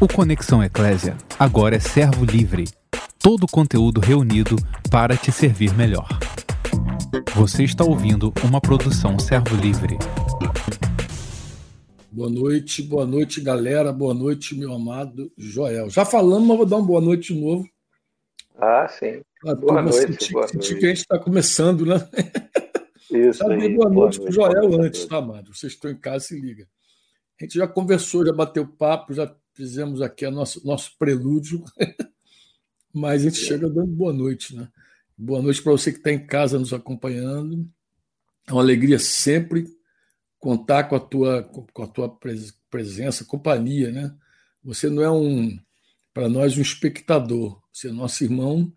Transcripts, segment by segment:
O Conexão Eclésia agora é servo livre. Todo o conteúdo reunido para te servir melhor. Você está ouvindo uma produção servo livre. Boa noite, boa noite, galera. Boa noite, meu amado Joel. Já falamos, mas vou dar uma boa noite de novo. Ah, sim. boa noite, sentir, boa sentir noite. que a gente está começando, né? Isso aí. Boa, boa noite para o Joel antes, tá, amado? Vocês estão em casa, se liga. A gente já conversou, já bateu papo, já fizemos aqui o nosso, nosso prelúdio, mas a gente chega dando boa noite, né? Boa noite para você que está em casa nos acompanhando. É uma alegria sempre contar com a tua, com a tua presença, companhia, né? Você não é um, para nós, um espectador. Você é nosso irmão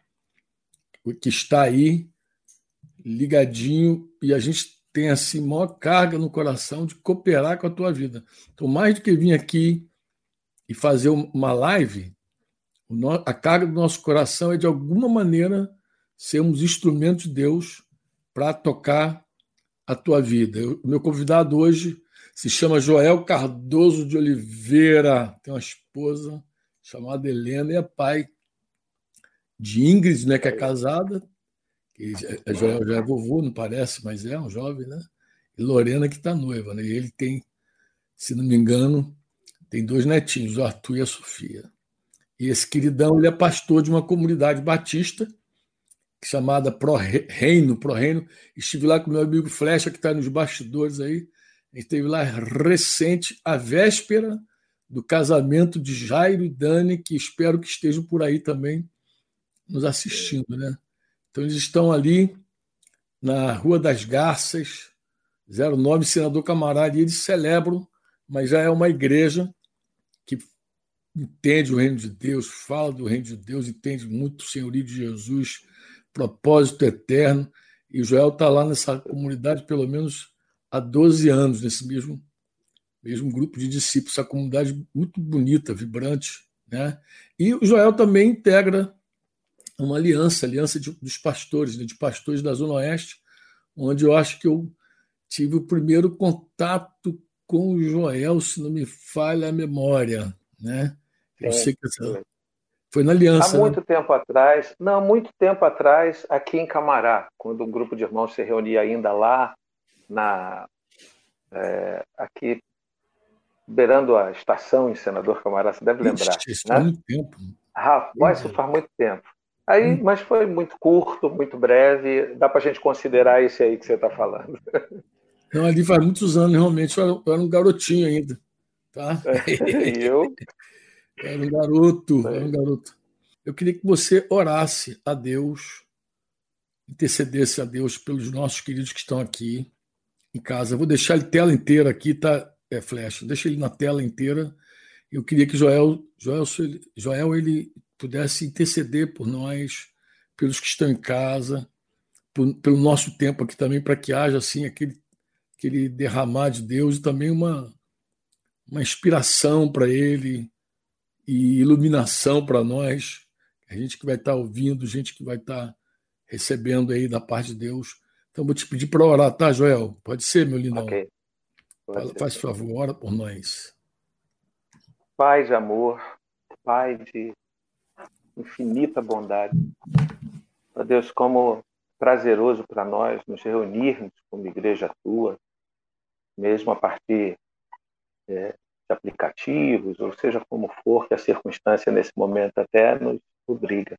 que está aí ligadinho e a gente tem assim maior carga no coração de cooperar com a tua vida. Então, mais do que vir aqui e fazer uma live, a carga do nosso coração é de alguma maneira sermos instrumentos de Deus para tocar a tua vida. O meu convidado hoje se chama Joel Cardoso de Oliveira, tem uma esposa chamada Helena e é pai de Ingrid, né, que é casada, que é, Joel já é vovô, não parece, mas é um jovem, né? E Lorena que está noiva, né? E ele tem, se não me engano, tem dois netinhos, o Arthur e a Sofia. E esse queridão, ele é pastor de uma comunidade batista chamada Pro Reino, Pro Reino. Estive lá com meu amigo Flecha, que está nos bastidores aí. A gente esteve lá recente, a véspera do casamento de Jairo e Dani, que espero que estejam por aí também nos assistindo, né? Então eles estão ali na Rua das Garças, 09 Senador Camarada, e eles celebram, mas já é uma igreja entende o reino de Deus, fala do reino de Deus, entende muito o senhorio de Jesus, propósito eterno. E Joel está lá nessa comunidade pelo menos há 12 anos, nesse mesmo, mesmo grupo de discípulos, essa comunidade muito bonita, vibrante. Né? E o Joel também integra uma aliança, aliança de, dos pastores, né, de pastores da Zona Oeste, onde eu acho que eu tive o primeiro contato com o Joel, se não me falha a memória. Né? Eu sei que essa... foi na aliança. Há muito né? tempo atrás, não, muito tempo atrás, aqui em Camará, quando um grupo de irmãos se reunia ainda lá, na é, aqui beirando a estação em Senador Camará, você deve lembrar. Isso né? faz muito tempo. Rapaz, isso faz muito tempo. Aí, hum. mas foi muito curto, muito breve. Dá para a gente considerar esse aí que você está falando. Não, ali faz muitos anos, realmente. Eu era um garotinho ainda. Tá? e eu era um garoto, era um garoto. Eu queria que você orasse a Deus, intercedesse a Deus pelos nossos queridos que estão aqui em casa. Eu vou deixar ele tela inteira aqui, tá? É flash. Deixa ele na tela inteira. Eu queria que Joel, Joel, Joel ele pudesse interceder por nós, pelos que estão em casa, por, pelo nosso tempo aqui também, para que haja assim aquele, aquele derramar de Deus e também uma, uma inspiração para ele, e iluminação para nós, a gente que vai estar tá ouvindo, gente que vai estar tá recebendo aí da parte de Deus. Então, vou te pedir para orar, tá, Joel? Pode ser, meu lindão? Ok. Fala, faz favor, ora por nós. Pai de amor, Pai de infinita bondade. Ó Deus, como prazeroso para nós nos reunirmos como igreja tua, mesmo a partir é, aplicativos, ou seja como for que a circunstância nesse momento até nos obriga.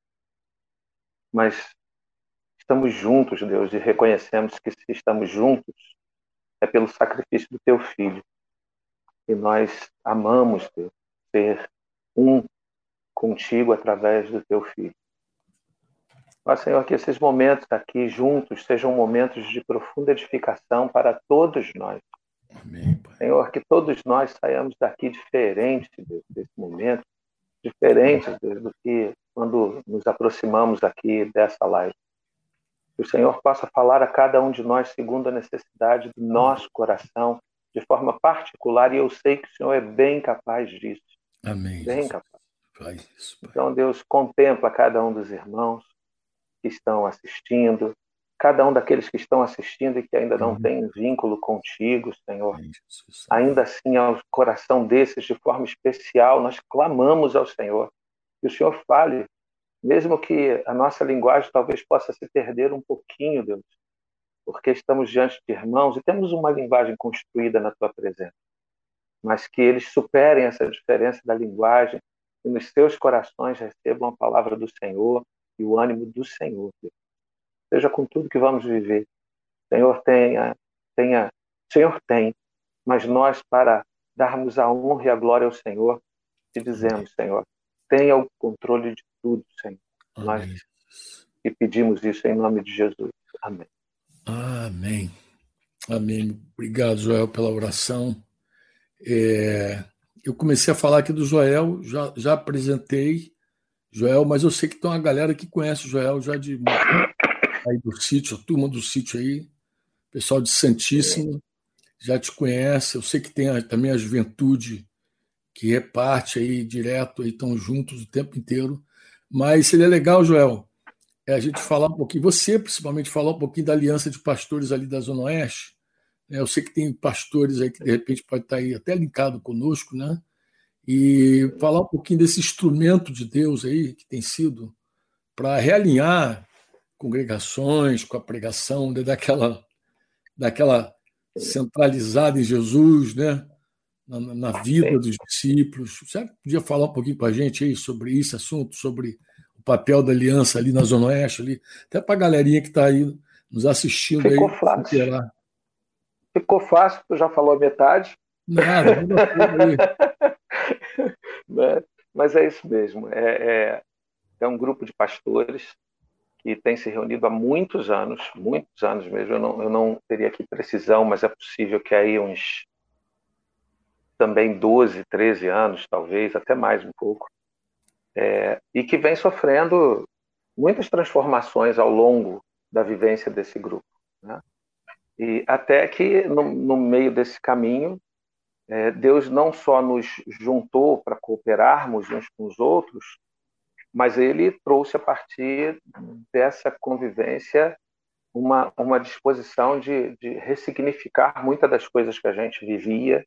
Mas estamos juntos, Deus, e reconhecemos que se estamos juntos é pelo sacrifício do teu filho. E nós amamos, Deus, ser um contigo através do teu filho. Mas, Senhor, que esses momentos aqui juntos sejam momentos de profunda edificação para todos nós Amém, Pai. Senhor, que todos nós saiamos daqui diferentes desse momento, diferentes do que quando nos aproximamos aqui dessa live. Que o Senhor possa falar a cada um de nós segundo a necessidade do nosso coração, de forma particular, e eu sei que o Senhor é bem capaz disso. Amém. Bem capaz. Isso, Pai. Então, Deus, contempla cada um dos irmãos que estão assistindo, cada um daqueles que estão assistindo e que ainda não tem um vínculo contigo, Senhor. Ainda assim, ao coração desses, de forma especial, nós clamamos ao Senhor. Que o Senhor fale, mesmo que a nossa linguagem talvez possa se perder um pouquinho, Deus, porque estamos diante de irmãos e temos uma linguagem construída na tua presença. Mas que eles superem essa diferença da linguagem e nos seus corações recebam a palavra do Senhor e o ânimo do Senhor. Deus. Seja com tudo que vamos viver. Senhor tenha, tenha, Senhor tem, mas nós para darmos a honra e a glória ao Senhor, te dizemos, Senhor, tenha o controle de tudo, Senhor. Nós e pedimos isso em nome de Jesus. Amém. Amém. Amém. Obrigado, Joel, pela oração. É, eu comecei a falar aqui do Joel, já, já apresentei Joel, mas eu sei que tem uma galera que conhece o Joel já de aí do sítio, a turma do sítio aí, pessoal de Santíssimo, já te conhece. Eu sei que tem a, também a juventude que é parte aí direto, aí estão juntos o tempo inteiro. Mas seria legal, Joel, é a gente falar um pouquinho, você principalmente falar um pouquinho da aliança de pastores ali da Zona Oeste. Né? Eu sei que tem pastores aí que de repente pode estar aí até linkado conosco, né? E falar um pouquinho desse instrumento de Deus aí que tem sido para realinhar congregações com a pregação, né? daquela, daquela centralizada em Jesus, né? Na, na vida dos discípulos. Você podia falar um pouquinho para a gente aí sobre esse assunto, sobre o papel da aliança ali na Zona Oeste, ali, até para a galerinha que está aí nos assistindo Ficou aí. Fácil. Ficou fácil, tu já falou a metade. Nada, né? Mas é isso mesmo. É, é, é, um grupo de pastores que tem se reunido há muitos anos, muitos anos mesmo. Eu não, eu não teria aqui precisão, mas é possível que aí uns também 12, 13 anos, talvez, até mais um pouco é, e que vem sofrendo muitas transformações ao longo da vivência desse grupo. Né? E até que, no, no meio desse caminho, é, Deus não só nos juntou para cooperarmos uns com os outros, mas Ele trouxe a partir dessa convivência uma, uma disposição de, de ressignificar muitas das coisas que a gente vivia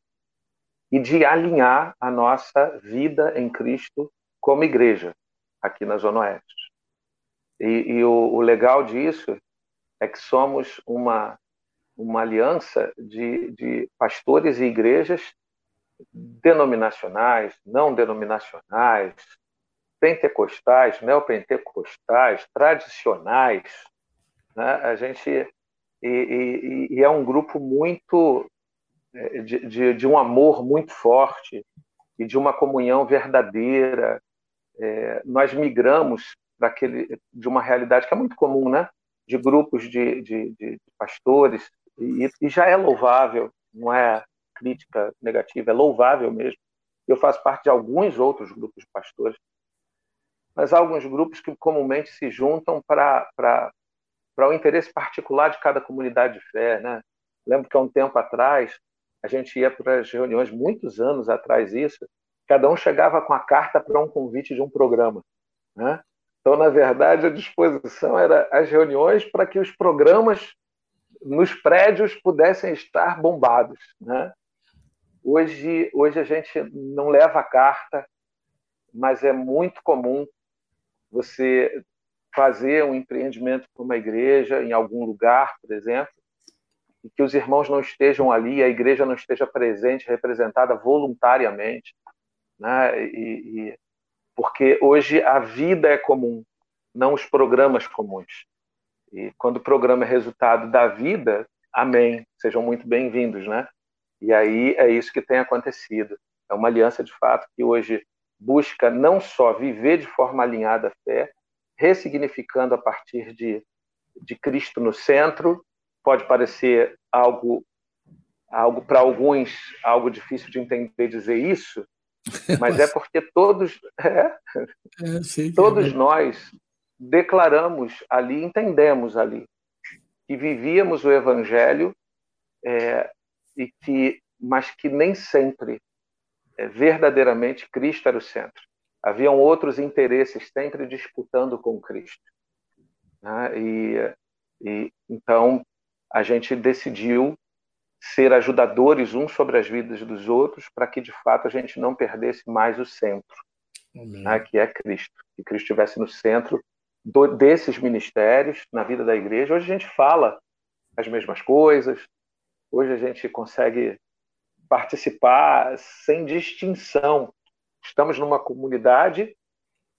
e de alinhar a nossa vida em Cristo como igreja aqui na Zona Oeste. E, e o, o, legal disso é que somos uma, uma aliança de, de pastores e igrejas denominacionais, não denominacionais, pentecostais, neopentecostais, tradicionais. Né? A gente e, e, e, é um grupo muito é, de, de, de, um amor muito forte e de uma comunhão verdadeira é, nós migramos daquele, de uma realidade que é muito comum, né? de grupos de, de, de pastores, e, e, já é louvável, não é crítica negativa, é louvável mesmo. Eu faço parte de alguns outros grupos de pastores, mas há alguns grupos que comumente se juntam para o interesse particular de cada comunidade de fé. Né? Lembro que há um tempo atrás, a gente ia para as reuniões, muitos anos atrás isso, cada um chegava com a carta para um convite de um programa. Né? Então, na verdade, a disposição era as reuniões para que os programas nos prédios pudessem estar bombados. Né? Hoje, hoje a gente não leva carta, mas é muito comum você fazer um empreendimento para uma igreja em algum lugar, por exemplo, e que os irmãos não estejam ali, a igreja não esteja presente, representada voluntariamente né? E, e, porque hoje a vida é comum, não os programas comuns. E quando o programa é resultado da vida, amém, sejam muito bem-vindos, né? E aí é isso que tem acontecido. É uma aliança de fato que hoje busca não só viver de forma alinhada à fé, ressignificando a partir de, de Cristo no centro. Pode parecer algo algo para alguns algo difícil de entender dizer isso, mas é porque todos, é, é, todos é. nós declaramos ali, entendemos ali, que vivíamos o Evangelho, é, e que, mas que nem sempre é, verdadeiramente Cristo era o centro. Haviam outros interesses sempre disputando com Cristo. Né? E, E então a gente decidiu ser ajudadores uns sobre as vidas dos outros para que de fato a gente não perdesse mais o centro, né, que é Cristo, que Cristo estivesse no centro do, desses ministérios na vida da igreja. Hoje a gente fala as mesmas coisas, hoje a gente consegue participar sem distinção. Estamos numa comunidade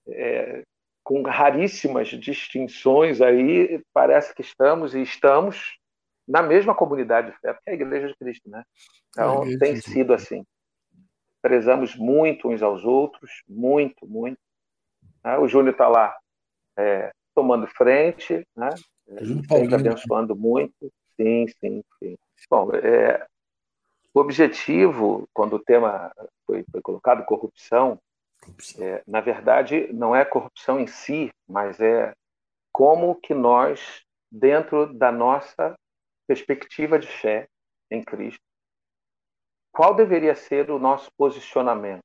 é, com raríssimas distinções aí, parece que estamos e estamos na mesma comunidade de fé, porque é a Igreja de Cristo, né? Então, tem sido assim. Prezamos muito uns aos outros, muito, muito. Né? O Júnior está lá é, tomando frente, né? sempre abençoando muito. Sim, sim, sim. Bom, é, o objetivo, quando o tema foi, foi colocado, corrupção. É, na verdade, não é corrupção em si, mas é como que nós, dentro da nossa perspectiva de fé em Cristo, qual deveria ser o nosso posicionamento?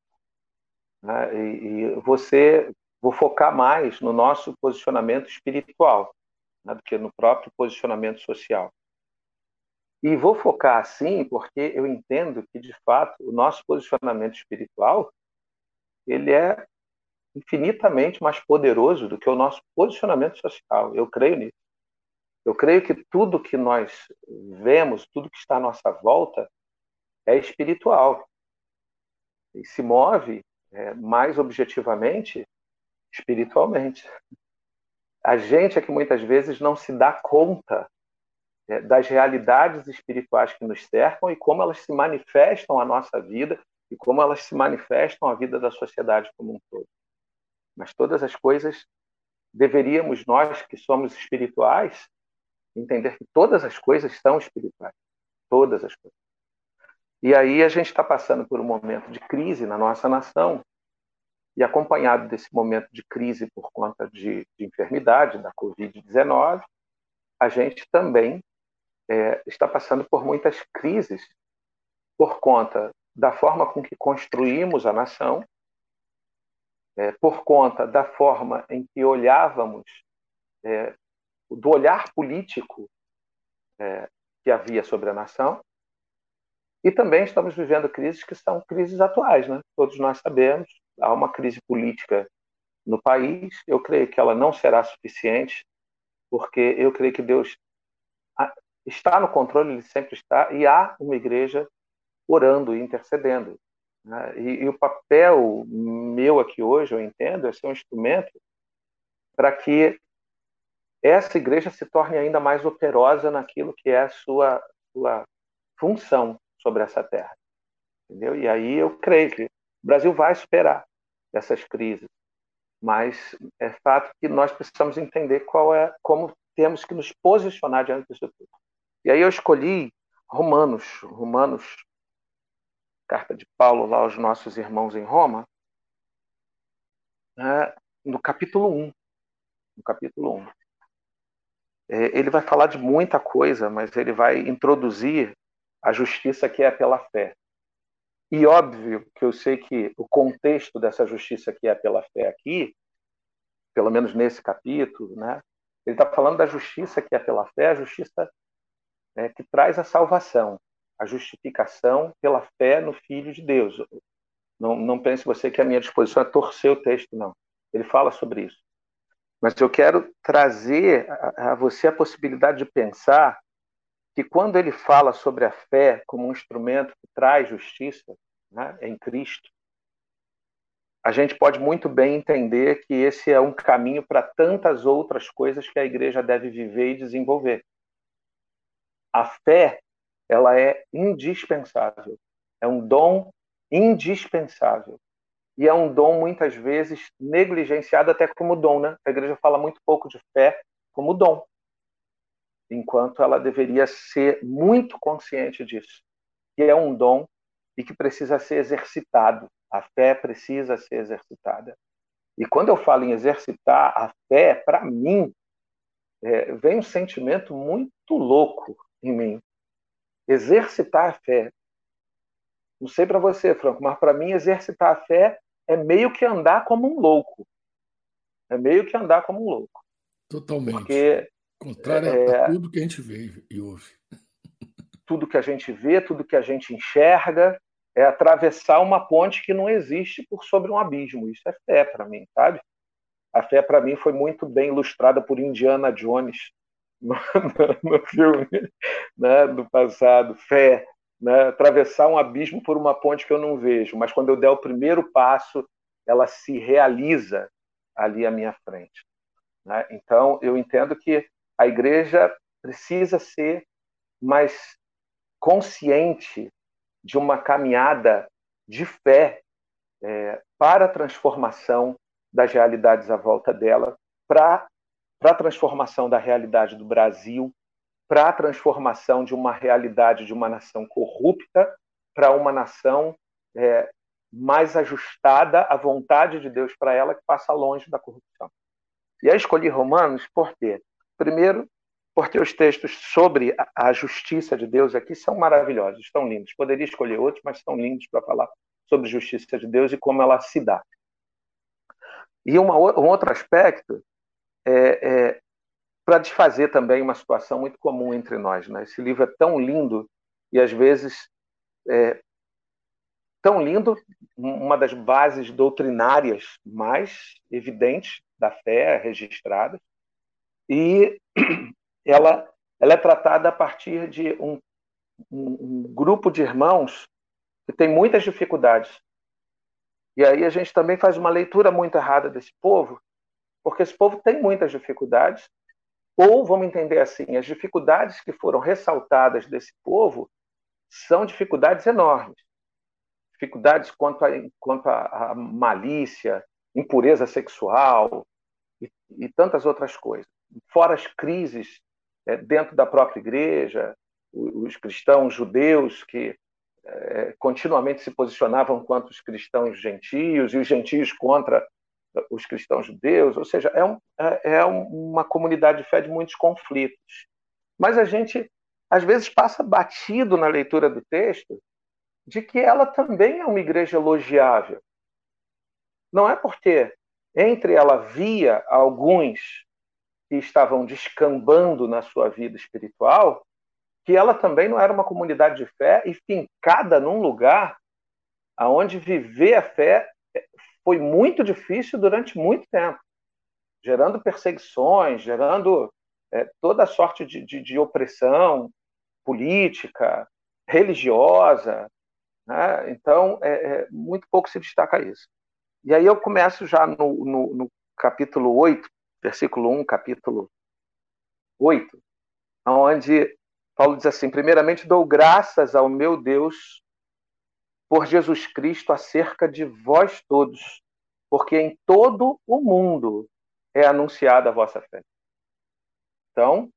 Né? E, e, você, vou focar mais no nosso posicionamento espiritual né, do que no próprio posicionamento social. E vou focar assim porque eu entendo que, de fato, o nosso posicionamento espiritual ele é infinitamente mais poderoso do que o nosso posicionamento social. Eu creio nisso. Eu creio que tudo que nós vemos, tudo que está à nossa volta, é espiritual. E se move é, mais objetivamente espiritualmente. A gente é que muitas vezes não se dá conta das realidades espirituais que nos cercam e como elas se manifestam à nossa vida e como elas se manifestam à vida da sociedade como um todo. Mas todas as coisas deveríamos nós que somos espirituais entender que todas as coisas são espirituais. Todas as coisas. E aí a gente está passando por um momento de crise na nossa nação, e acompanhado desse momento de crise por conta de, de enfermidade, da Covid-19, a gente também é, está passando por muitas crises por conta da forma com que construímos a nação, é, por conta da forma em que olhávamos é, do olhar político é, que havia sobre a nação. E também estamos vivendo crises que são crises atuais, né? Todos nós sabemos, há uma crise política no país. Eu creio que ela não será suficiente, porque eu creio que Deus está no controle, ele sempre está, e há uma igreja orando e intercedendo. Né? E, e, o papel meu aqui hoje, eu entendo, é ser um instrumento para que essa igreja se torne ainda mais operosa naquilo que é a sua, sua função sobre essa terra. Entendeu? E aí eu creio que o Brasil vai superar essas crises, mas é fato que nós precisamos entender qual é, como temos que nos posicionar diante disso tudo. E aí eu escolhi Romanos, Romanos, carta de Paulo lá aos nossos irmãos em Roma, né, no capítulo 1. No capítulo 1. É, ele vai falar de muita coisa, mas ele vai introduzir a justiça que é pela fé. E óbvio que eu sei que o contexto dessa justiça que é pela fé aqui, pelo menos nesse capítulo, né, ele está falando da justiça que é pela fé, a justiça né, que traz a salvação, a justificação pela fé no Filho de Deus. Não, não pense você que a minha disposição é torcer o texto, não. Ele fala sobre isso. Mas eu quero trazer a, a você a possibilidade de pensar que quando ele fala sobre a fé como um instrumento que traz justiça né, em Cristo, a gente pode muito bem entender que esse é um caminho para tantas outras coisas que a igreja deve viver e desenvolver. A fé, ela é indispensável, é um dom indispensável e é um dom muitas vezes negligenciado até como dom, né? A igreja fala muito pouco de fé como dom, enquanto ela deveria ser muito consciente disso, que é um dom e que precisa ser exercitado. A fé precisa ser exercitada. E quando eu falo em exercitar a fé, para mim, é, vem um sentimento muito louco em mim. Exercitar a fé. Não sei para você, Franco, mas para mim exercitar a fé é meio que andar como um louco. É meio que andar como um louco. Totalmente. Porque Contrário é, a tudo que a gente vê e ouve. Tudo que a gente vê, tudo que a gente enxerga, é atravessar uma ponte que não existe por sobre um abismo. Isso é fé para mim, sabe? A fé para mim foi muito bem ilustrada por Indiana Jones no, no filme né, do passado. Fé, né? atravessar um abismo por uma ponte que eu não vejo, mas quando eu der o primeiro passo, ela se realiza ali à minha frente. Né? Então, eu entendo que a igreja precisa ser mais consciente de uma caminhada de fé é, para a transformação das realidades à volta dela, para a transformação da realidade do Brasil, para a transformação de uma realidade de uma nação corrupta para uma nação é, mais ajustada à vontade de Deus para ela, que passa longe da corrupção. E aí escolhi Romanos por quê? Primeiro, porque os textos sobre a justiça de Deus aqui são maravilhosos, estão lindos. Poderia escolher outros, mas são lindos para falar sobre a justiça de Deus e como ela se dá. E uma, um outro aspecto é, é para desfazer também uma situação muito comum entre nós. Né? Esse livro é tão lindo e, às vezes, é tão lindo, uma das bases doutrinárias mais evidentes da fé registrada, e ela, ela é tratada a partir de um, um, um grupo de irmãos que tem muitas dificuldades. E aí a gente também faz uma leitura muito errada desse povo, porque esse povo tem muitas dificuldades, ou vamos entender assim, as dificuldades que foram ressaltadas desse povo são dificuldades enormes. Dificuldades quanto a, quanto a, a malícia, impureza sexual e, e tantas outras coisas fora as crises é, dentro da própria igreja, os cristãos judeus que é, continuamente se posicionavam contra os cristãos gentios e os gentios contra os cristãos judeus, ou seja, é, um, é, é uma comunidade de fé de muitos conflitos. Mas a gente, às vezes, passa batido na leitura do texto de que ela também é uma igreja elogiável. Não é porque entre ela havia alguns que estavam descambando na sua vida espiritual, que ela também não era uma comunidade de fé e fincada num lugar aonde viver a fé foi muito difícil durante muito tempo, gerando perseguições, gerando é, toda sorte de, de, de, opressão política, religiosa. Né? Então, é, é, muito pouco se destaca isso. E aí eu começo já no, no, no capítulo 8, versículo 1, capítulo 8, onde Paulo diz assim: Primeiramente dou graças ao meu Deus por Jesus Cristo acerca de vós todos, porque em todo o mundo é anunciada a vossa fé. Então,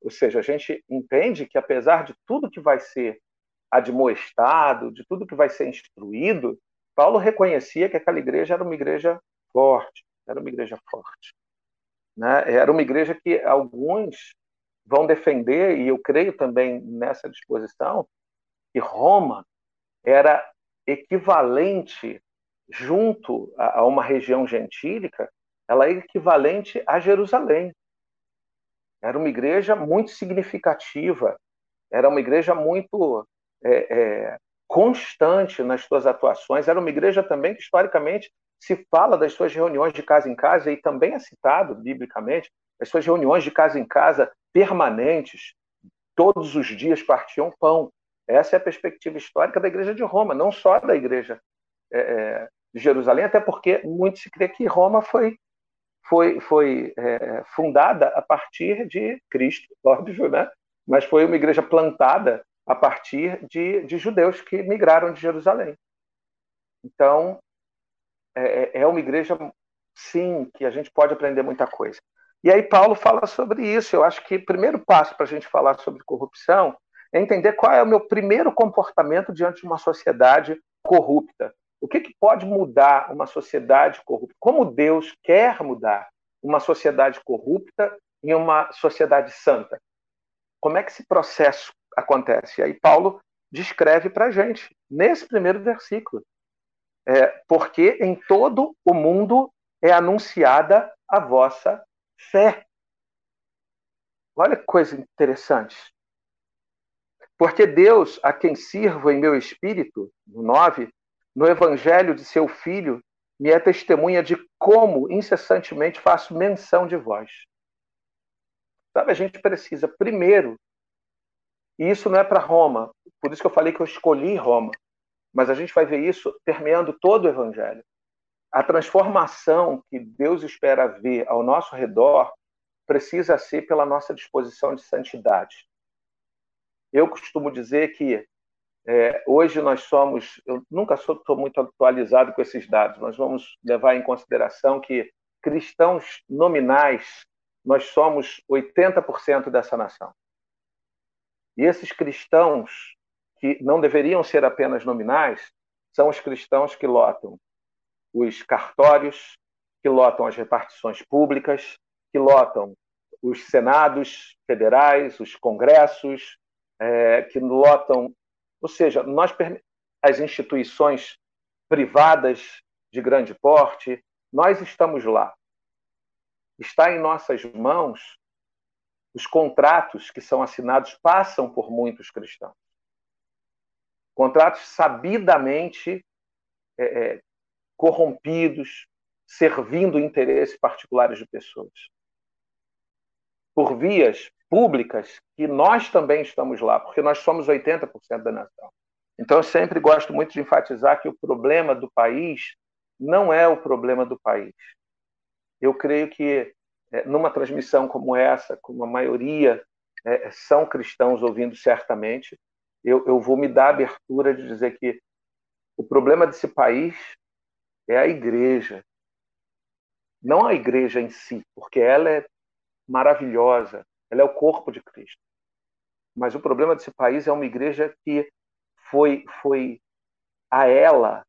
ou seja, a gente entende que apesar de tudo que vai ser admoestado, de tudo que vai ser instruído, Paulo reconhecia que aquela igreja era uma igreja forte, era uma igreja forte. Né? Era uma igreja que alguns vão defender, e eu creio também nessa disposição, que Roma era equivalente, junto a, uma região gentílica, ela é equivalente a Jerusalém. Era uma igreja muito significativa, era uma igreja muito é, é, constante nas suas atuações, era uma igreja também que, historicamente, se fala das suas reuniões de casa em casa, e também é citado biblicamente, as suas reuniões de casa em casa permanentes, todos os dias partiam pão. Essa é a perspectiva histórica da Igreja de Roma, não só da Igreja é, é de Jerusalém, até porque muito se crê que Roma foi, foi, foi é, fundada a partir de Cristo, óbvio, né? mas foi uma igreja plantada a partir de, de judeus que migraram de Jerusalém. Então, é, é, é uma igreja, sim, que a gente pode aprender muita coisa. E aí Paulo fala sobre isso. Eu acho que o primeiro passo para a gente falar sobre corrupção é entender qual é o meu primeiro comportamento diante de uma sociedade corrupta. O que, que pode mudar uma sociedade corrupta? Como Deus quer mudar uma sociedade corrupta em uma sociedade santa? Como é que esse processo acontece? Aí Paulo descreve para a gente, nesse primeiro versículo é, porque em todo o mundo é anunciada a vossa fé. olha que coisa interessante. Porque Deus, a quem sirvo em meu espírito, no 9, no evangelho de seu filho, me é testemunha de como incessantemente faço menção de vós. Sabe, a gente precisa primeiro, e isso não é para Roma, por isso que eu falei que eu escolhi Roma, mas a gente vai ver isso permeando todo o evangelho. A transformação que Deus espera ver ao nosso redor precisa ser pela nossa disposição de santidade. Eu costumo dizer que é, hoje nós somos, eu nunca estou muito atualizado com esses dados, nós vamos levar em consideração que cristãos nominais, nós somos 80% dessa nação. E esses cristãos, que não deveriam ser apenas nominais, são os cristãos que lotam os cartórios, que lotam as repartições públicas, que lotam os senados federais, os congressos, é, que lotam, ou seja, nós as instituições privadas de grande porte, nós estamos lá. Está em nossas mãos os contratos que são assinados passam por muitos cristãos. Contratos sabidamente é, é, corrompidos, servindo interesses particulares de pessoas. Por vias públicas que nós também estamos lá, porque nós somos 80% da nação. Então, eu sempre gosto muito de enfatizar que o problema do país não é o problema do país. Eu creio que é, numa transmissão como essa, como a maioria é, são cristãos ouvindo certamente, eu, eu vou me dar a abertura de dizer que o problema desse país é a igreja. Não a igreja em si, porque ela é maravilhosa, ela é o corpo de Cristo. Mas o problema desse país é uma igreja que foi, foi a ela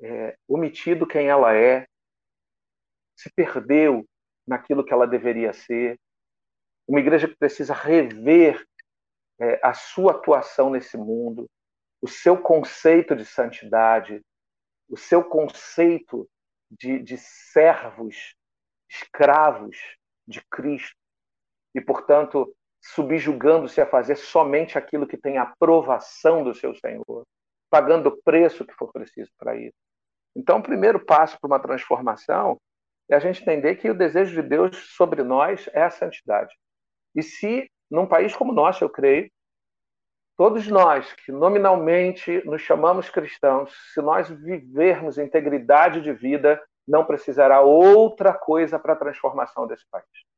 é, omitido quem ela é, se perdeu naquilo que ela deveria ser. Uma igreja que precisa rever é, a sua atuação nesse mundo, o seu conceito de santidade, o seu conceito de, de servos, escravos de Cristo e, portanto, subjugando-se a fazer somente aquilo que tem aprovação do seu Senhor, pagando o preço que for preciso para isso. Então, o primeiro passo para uma transformação é a gente entender que o desejo de Deus sobre nós é a santidade. E se, num país como o nosso, eu creio, todos nós que nominalmente nos chamamos cristãos, se nós vivermos integridade de vida, não precisará outra coisa para a transformação desse país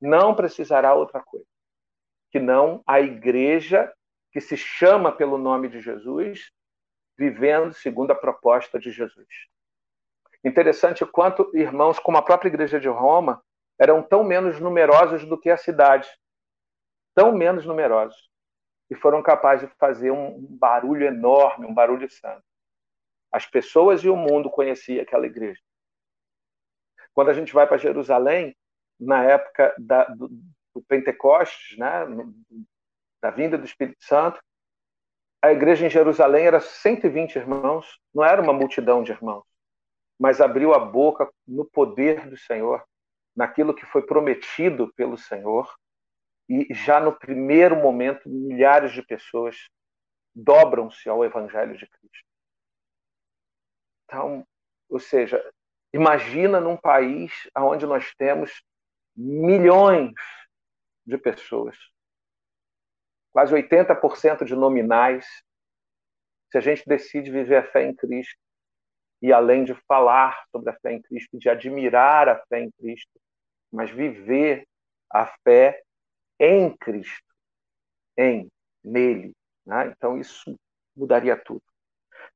não precisará outra coisa que não a igreja que se chama pelo nome de Jesus, vivendo segundo a proposta de Jesus. Interessante quanto irmãos como a própria igreja de Roma eram tão menos numerosos do que a cidade, tão menos numerosos, e foram capazes de fazer um barulho enorme, um barulho santo. As pessoas e o mundo conheciam aquela igreja. Quando a gente vai para Jerusalém, na época da, do, do, Pentecostes, né, da vinda do Espírito Santo, a igreja em Jerusalém era 120 irmãos, não era uma multidão de irmãos, mas abriu a boca no poder do Senhor, naquilo que foi prometido pelo Senhor, e já no primeiro momento, milhares de pessoas dobram-se ao Evangelho de Cristo. Então, ou seja, imagina num país onde nós temos milhões de pessoas, quase 80% de nominais, se a gente decide viver a fé em Cristo e além de falar sobre a fé em Cristo, de admirar a fé em Cristo, mas viver a fé em Cristo, em, nele. Né? Então isso mudaria tudo.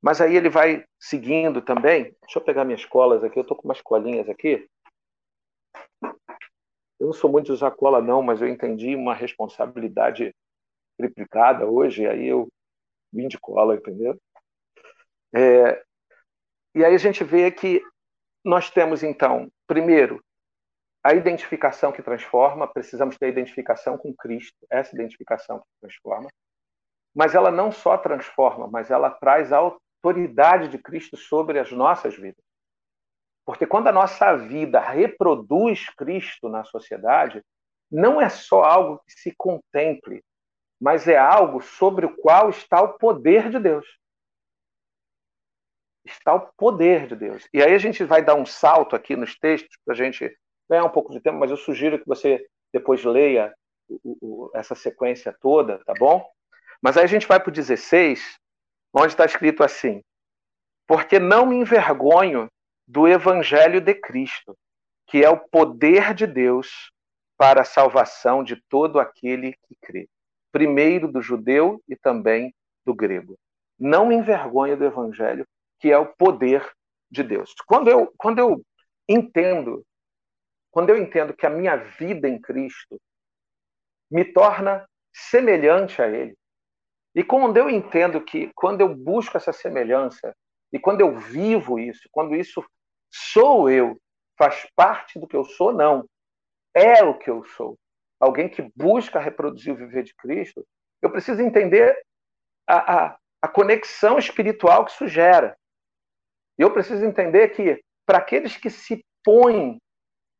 Mas aí ele vai seguindo também. Deixa eu pegar minhas colas aqui. Eu estou com umas colinhas aqui. Eu não sou muito de usar cola, não, mas eu entendi uma responsabilidade triplicada hoje, aí eu vim de cola, entendeu? É, e aí a gente vê que nós temos, então, primeiro, a identificação que transforma, precisamos ter a identificação com Cristo, essa identificação que transforma. Mas ela não só transforma, mas ela traz a autoridade de Cristo sobre as nossas vidas. Porque quando a nossa vida reproduz Cristo na sociedade, não é só algo que se contemple, mas é algo sobre o qual está o poder de Deus. Está o poder de Deus. E aí a gente vai dar um salto aqui nos textos para a gente ganhar um pouco de tempo, mas eu sugiro que você depois leia essa sequência toda, tá bom? Mas aí a gente vai para o 16, onde está escrito assim: Porque não me envergonho do evangelho de Cristo, que é o poder de Deus para a salvação de todo aquele que crê. Primeiro do judeu e também do grego. Não me envergonho do evangelho, que é o poder de Deus. Quando eu, quando eu entendo, quando eu entendo que a minha vida em Cristo me torna semelhante a Ele, e quando eu entendo que, quando eu busco essa semelhança, e quando eu vivo isso, quando isso sou eu, faz parte do que eu sou, não. É o que eu sou. Alguém que busca reproduzir o viver de Cristo, eu preciso entender a, a, a conexão espiritual que isso gera. Eu preciso entender que, para aqueles que se põem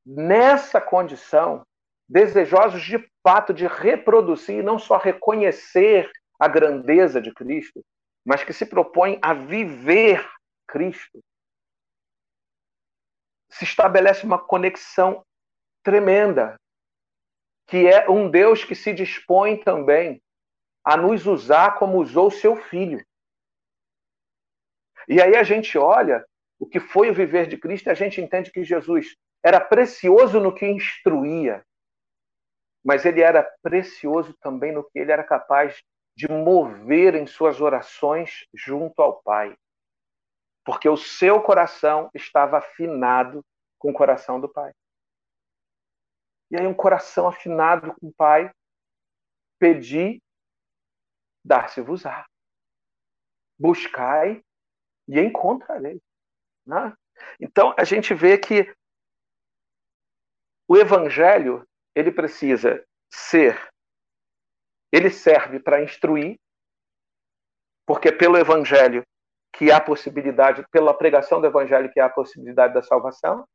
nessa condição, desejosos de fato de reproduzir e não só reconhecer a grandeza de Cristo, mas que se propõe a viver Cristo, se estabelece uma conexão tremenda, que é um Deus que se dispõe também a nos usar como usou seu filho. E aí a gente olha o que foi o viver de Cristo e a gente entende que Jesus era precioso no que instruía, mas ele era precioso também no que ele era capaz de mover em suas orações junto ao Pai. Porque o seu coração estava afinado com o coração do Pai. E aí, um coração afinado com o Pai, pedi, dar-se-vos-á. Buscai e encontrarei. Né? Então, a gente vê que o Evangelho ele precisa ser ele serve para instruir, porque pelo evangelho que há possibilidade, pela pregação do evangelho que há possibilidade da salvação,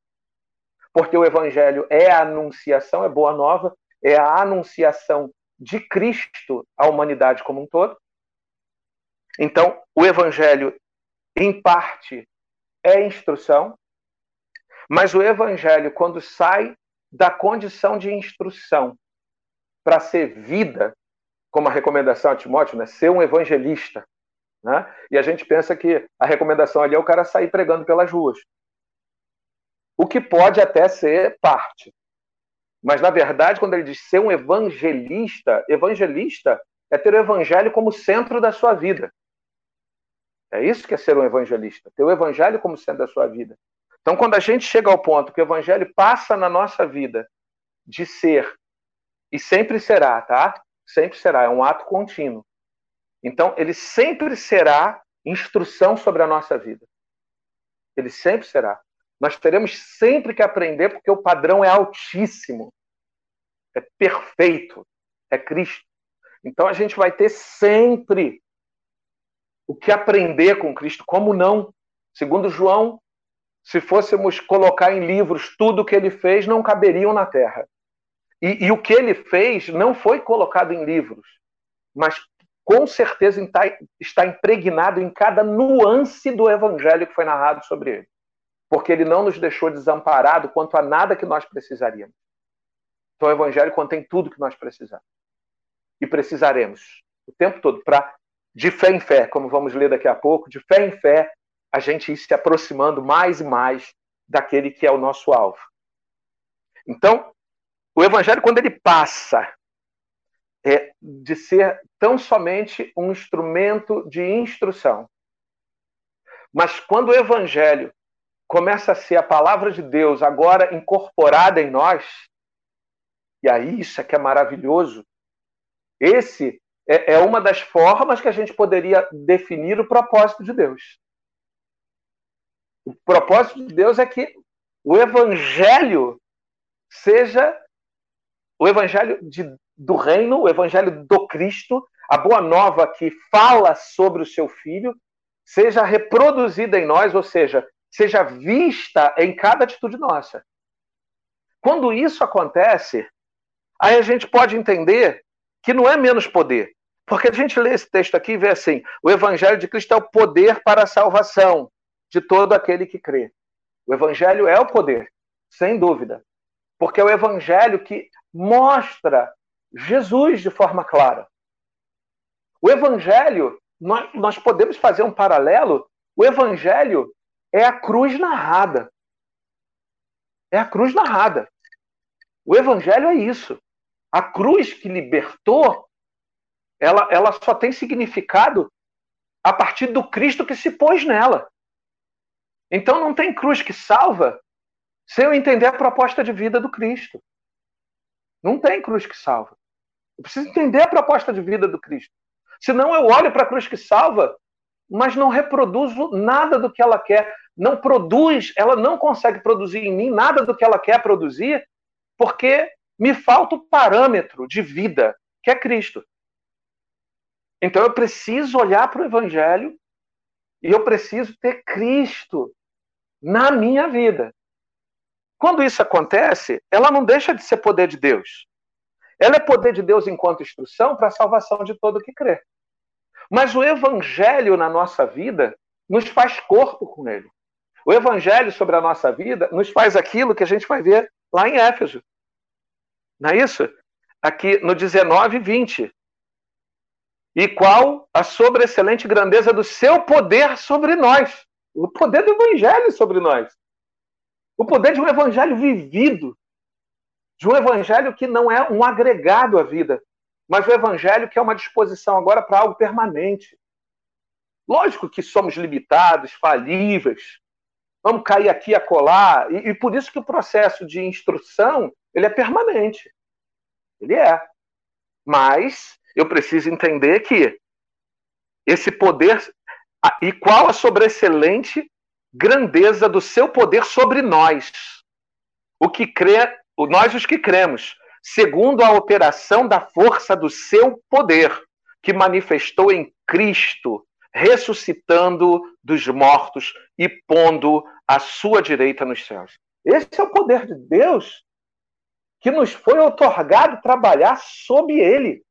porque o evangelho é a anunciação, é boa nova, é a anunciação de Cristo à humanidade como um todo. Então, o evangelho em parte é instrução, mas o evangelho quando sai da condição de instrução para ser vida, como a recomendação a Timóteo, né? ser um evangelista. Né? E a gente pensa que a recomendação ali é o cara sair pregando pelas ruas. O que pode até ser parte. Mas, na verdade, quando ele diz ser um evangelista, evangelista é ter o evangelho como centro da sua vida. É isso que é ser um evangelista, ter o evangelho como centro da sua vida. Então, quando a gente chega ao ponto que o evangelho passa na nossa vida de ser, e sempre será, tá? sempre será, é um ato contínuo. Então, ele sempre será instrução sobre a nossa vida. Ele sempre será. Nós teremos sempre que aprender, porque o padrão é altíssimo, é perfeito, é Cristo. Então, a gente vai ter sempre o que aprender com Cristo. Como não? Segundo João, se fôssemos colocar em livros tudo o que ele fez, não caberiam na terra. E, e, o que ele fez não foi colocado em livros, mas com certeza está, está impregnado em cada nuance do evangelho que foi narrado sobre ele. Porque ele não nos deixou desamparado quanto a nada que nós precisaríamos. Então o evangelho contém tudo que nós precisamos. E precisaremos o tempo todo para, de fé em fé, como vamos ler daqui a pouco, de fé em fé, a gente ir se aproximando mais e mais daquele que é o nosso alvo. Então, o evangelho, quando ele passa é, de ser tão somente um instrumento de instrução, mas quando o evangelho começa a ser a palavra de Deus agora incorporada em nós, e aí isso é que é maravilhoso, esse é, é uma das formas que a gente poderia definir o propósito de Deus. O propósito de Deus é que o evangelho seja o evangelho de, do reino, o evangelho do Cristo, a boa nova que fala sobre o seu filho, seja reproduzida em nós, ou seja, seja vista em cada atitude nossa. Quando isso acontece, aí a gente pode entender que não é menos poder. Porque a gente lê esse texto aqui e vê assim: o Evangelho de Cristo é o poder para a salvação de todo aquele que crê. O Evangelho é o poder, sem dúvida. Porque é o Evangelho que mostra Jesus de forma clara. O Evangelho, nós, nós podemos fazer um paralelo: o Evangelho é a cruz narrada. É a cruz narrada. O Evangelho é isso. A cruz que libertou, ela, ela só tem significado a partir do Cristo que se pôs nela. Então não tem cruz que salva sem eu entender a proposta de vida do Cristo. Não tem cruz que salva. Eu preciso entender a proposta de vida do Cristo. Senão eu olho para a cruz que salva, mas não reproduzo nada do que ela quer. Não produz, ela não consegue produzir em mim nada do que ela quer produzir, porque me falta o parâmetro de vida, que é Cristo. Então eu preciso olhar para o Evangelho e eu preciso ter Cristo na minha vida. Quando isso acontece, ela não deixa de ser poder de Deus. Ela é poder de Deus enquanto instrução para a salvação de todo que crê. Mas o evangelho na nossa vida nos faz corpo com ele. O evangelho sobre a nossa vida nos faz aquilo que a gente vai ver lá em Éfeso. Não é isso? Aqui no 19 e 20. E qual a sobreexcelente grandeza do seu poder sobre nós. O poder do evangelho sobre nós. O poder de um evangelho vivido. De um evangelho que não é um agregado à vida, mas o evangelho que é uma disposição agora para algo permanente. Lógico que somos limitados, falíveis, vamos cair aqui a colar, e, e por isso que o processo de instrução ele é permanente. Ele é. Mas eu preciso entender que esse poder, e qual a sobreexcelente grandeza do seu poder sobre nós, o que crê, nós os que cremos, segundo a operação da força do seu poder, que manifestou em Cristo, ressuscitando dos mortos e pondo a sua direita nos céus. Esse é o poder de Deus que nos foi otorgado trabalhar sob ele,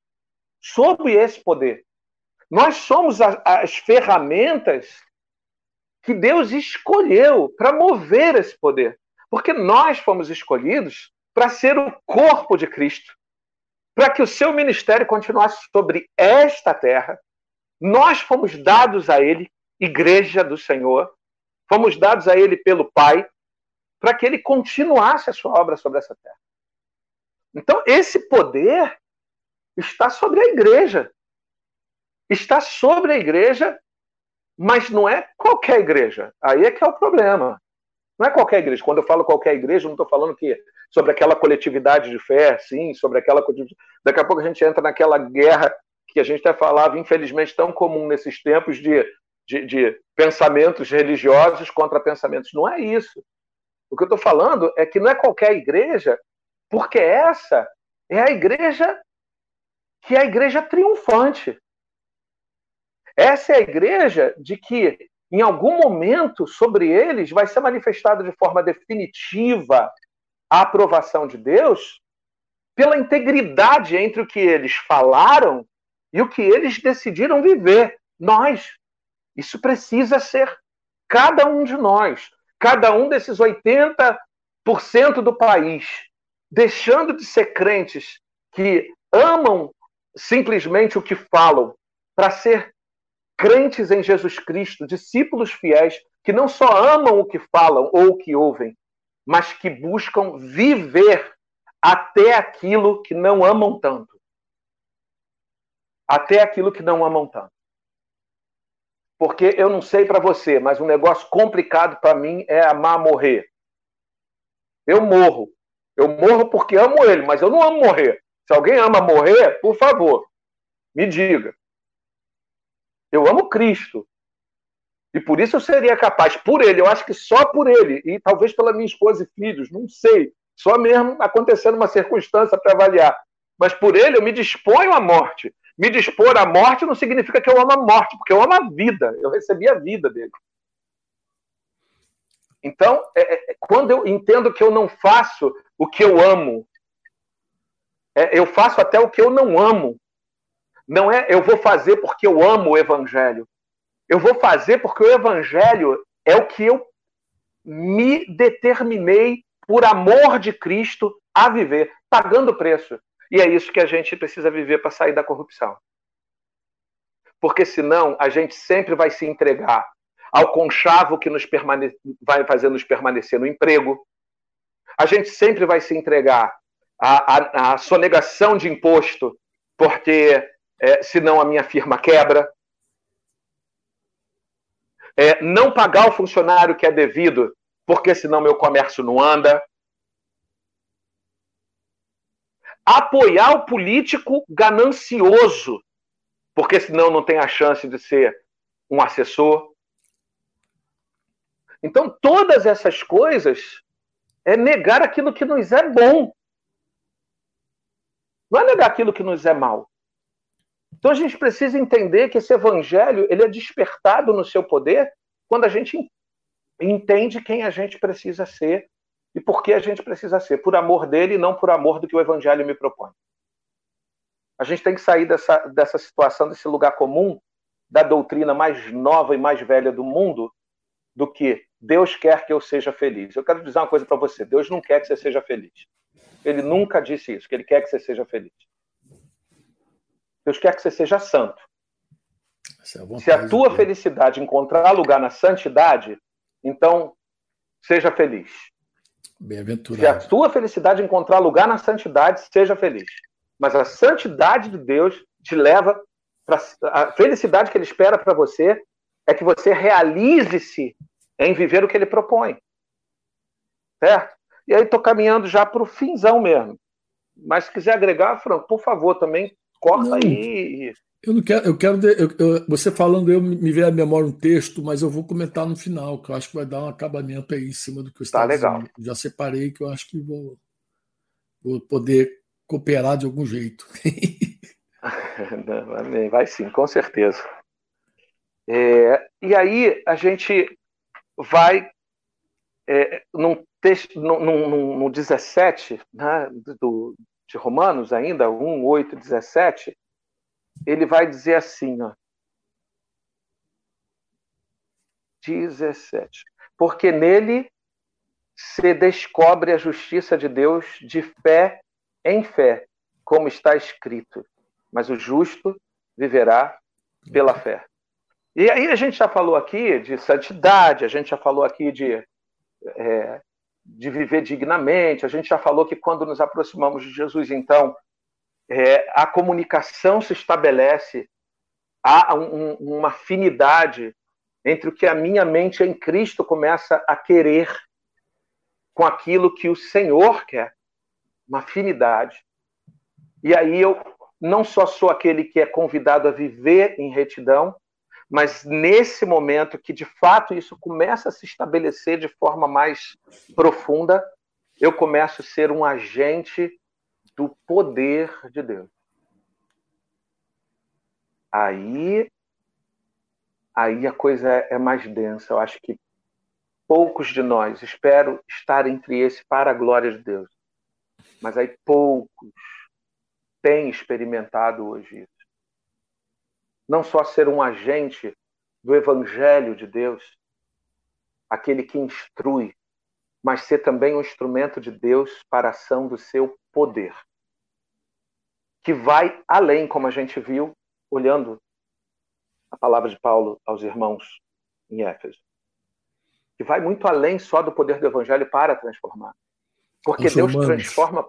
sob esse poder. Nós somos as, as ferramentas que Deus escolheu para mover esse poder. Porque nós fomos escolhidos para ser o corpo de Cristo, para que o seu ministério continuasse sobre esta terra. Nós fomos dados a ele, igreja do Senhor, fomos dados a ele pelo Pai, para que ele continuasse a sua obra sobre essa terra. Então, esse poder está sobre a igreja. Está sobre a igreja, mas não é qualquer igreja. Aí é que é o problema. Não é qualquer igreja. Quando eu falo qualquer igreja, não estou falando que sobre aquela coletividade de fé, sim, sobre aquela. Daqui a pouco a gente entra naquela guerra que a gente até falava, infelizmente, tão comum nesses tempos de, de, de pensamentos religiosos contra pensamentos. Não é isso. O que eu estou falando é que não é qualquer igreja, porque essa é a igreja que é a igreja triunfante. Essa é a igreja de que em algum momento sobre eles vai ser manifestada de forma definitiva a aprovação de Deus pela integridade entre o que eles falaram e o que eles decidiram viver. Nós. Isso precisa ser cada um de nós, cada um desses 80% do país, deixando de ser crentes que amam simplesmente o que falam, para ser crentes em Jesus Cristo, discípulos fiéis, que não só amam o que falam ou o que ouvem, mas que buscam viver até aquilo que não amam tanto. Até aquilo que não amam tanto. Porque eu não sei para você, mas um negócio complicado para mim é amar morrer. Eu morro. Eu morro porque amo ele, mas eu não amo morrer. Se alguém ama morrer, por favor, me diga. Eu amo Cristo. E por isso eu seria capaz, por ele, eu acho que só por ele, e talvez pela minha esposa e filhos, não sei, só mesmo acontecendo uma circunstância para avaliar. Mas por ele eu me disponho à morte. Me dispor à morte não significa que eu amo a morte, porque eu amo a vida. Eu recebi a vida dele. Então, é, é, quando eu entendo que eu não faço o que eu amo, É, eu faço até o que eu não amo. Não é eu vou fazer porque eu amo o evangelho. Eu vou fazer porque o evangelho é o que eu me determinei por amor de Cristo a viver, pagando o preço. E é isso que a gente precisa viver para sair da corrupção. Porque senão a gente sempre vai se entregar ao conchavo que nos permane... vai fazer nos permanecer no emprego. A gente sempre vai se entregar à, à, à sonegação de imposto, porque é, senão a minha firma quebra. É, não pagar o funcionário que é devido, porque senão meu comércio não anda. Apoiar o político ganancioso, porque senão não tem a chance de ser um assessor. Então, todas essas coisas é negar aquilo que nos é bom. Não é negar aquilo que nos é mal. Então a gente precisa entender que esse evangelho ele é despertado no seu poder quando a gente entende quem a gente precisa ser e por que a gente precisa ser, por amor dele e não por amor do que o evangelho me propõe. A gente tem que sair dessa, dessa situação, desse lugar comum, da doutrina mais nova e mais velha do mundo, do que Deus quer que eu seja feliz. Eu quero dizer uma coisa para você: Deus não quer que você seja feliz. Ele nunca disse isso, que ele quer que você seja feliz. Deus quer que você seja santo. É Se a tua felicidade encontrar lugar na santidade, então seja feliz. Bem-aventurado. Se a tua felicidade encontrar lugar na santidade, seja feliz. Mas a santidade de Deus te leva para a felicidade que ele espera para você é que você realize-se em viver o que ele propõe. Certo? E aí estou caminhando já para o finzão mesmo. Mas se quiser agregar, Franco, por favor, também corta não, aí. Eu não quero, eu quero eu, eu, você falando, eu me veio à memória um texto, mas eu vou comentar no final, que eu acho que vai dar um acabamento aí em cima do que você está tá legal. Dizendo. Já separei que eu acho que vou, vou poder cooperar de algum jeito. vai sim, com certeza. É, e aí a gente vai é, num texto, no, no, no 17 né, do, de Romanos, ainda, 1, 8, 17, ele vai dizer assim, ó, 17. Porque nele se descobre a justiça de Deus de fé em fé, como está escrito. Mas o justo viverá pela fé. E aí a gente já falou aqui de santidade, a gente já falou aqui de é, de viver dignamente. A gente já falou que quando nos aproximamos de Jesus, então, é, a comunicação se estabelece, há um, uma afinidade entre o que a minha mente em Cristo começa a querer com aquilo que o Senhor quer, uma afinidade. E aí eu não só sou aquele que é convidado a viver em retidão, mas nesse momento que de fato isso começa a se estabelecer de forma mais profunda, eu começo a ser um agente do poder de Deus. Aí aí a coisa é mais densa. Eu acho que poucos de nós, espero estar entre esse para a glória de Deus. Mas aí poucos têm experimentado hoje isso não só ser um agente do Evangelho de Deus, aquele que instrui, mas ser também um instrumento de Deus para a ação do seu poder, que vai além, como a gente viu, olhando a palavra de Paulo aos irmãos em Éfeso, que vai muito além só do poder do Evangelho para transformar. Porque Deus transforma.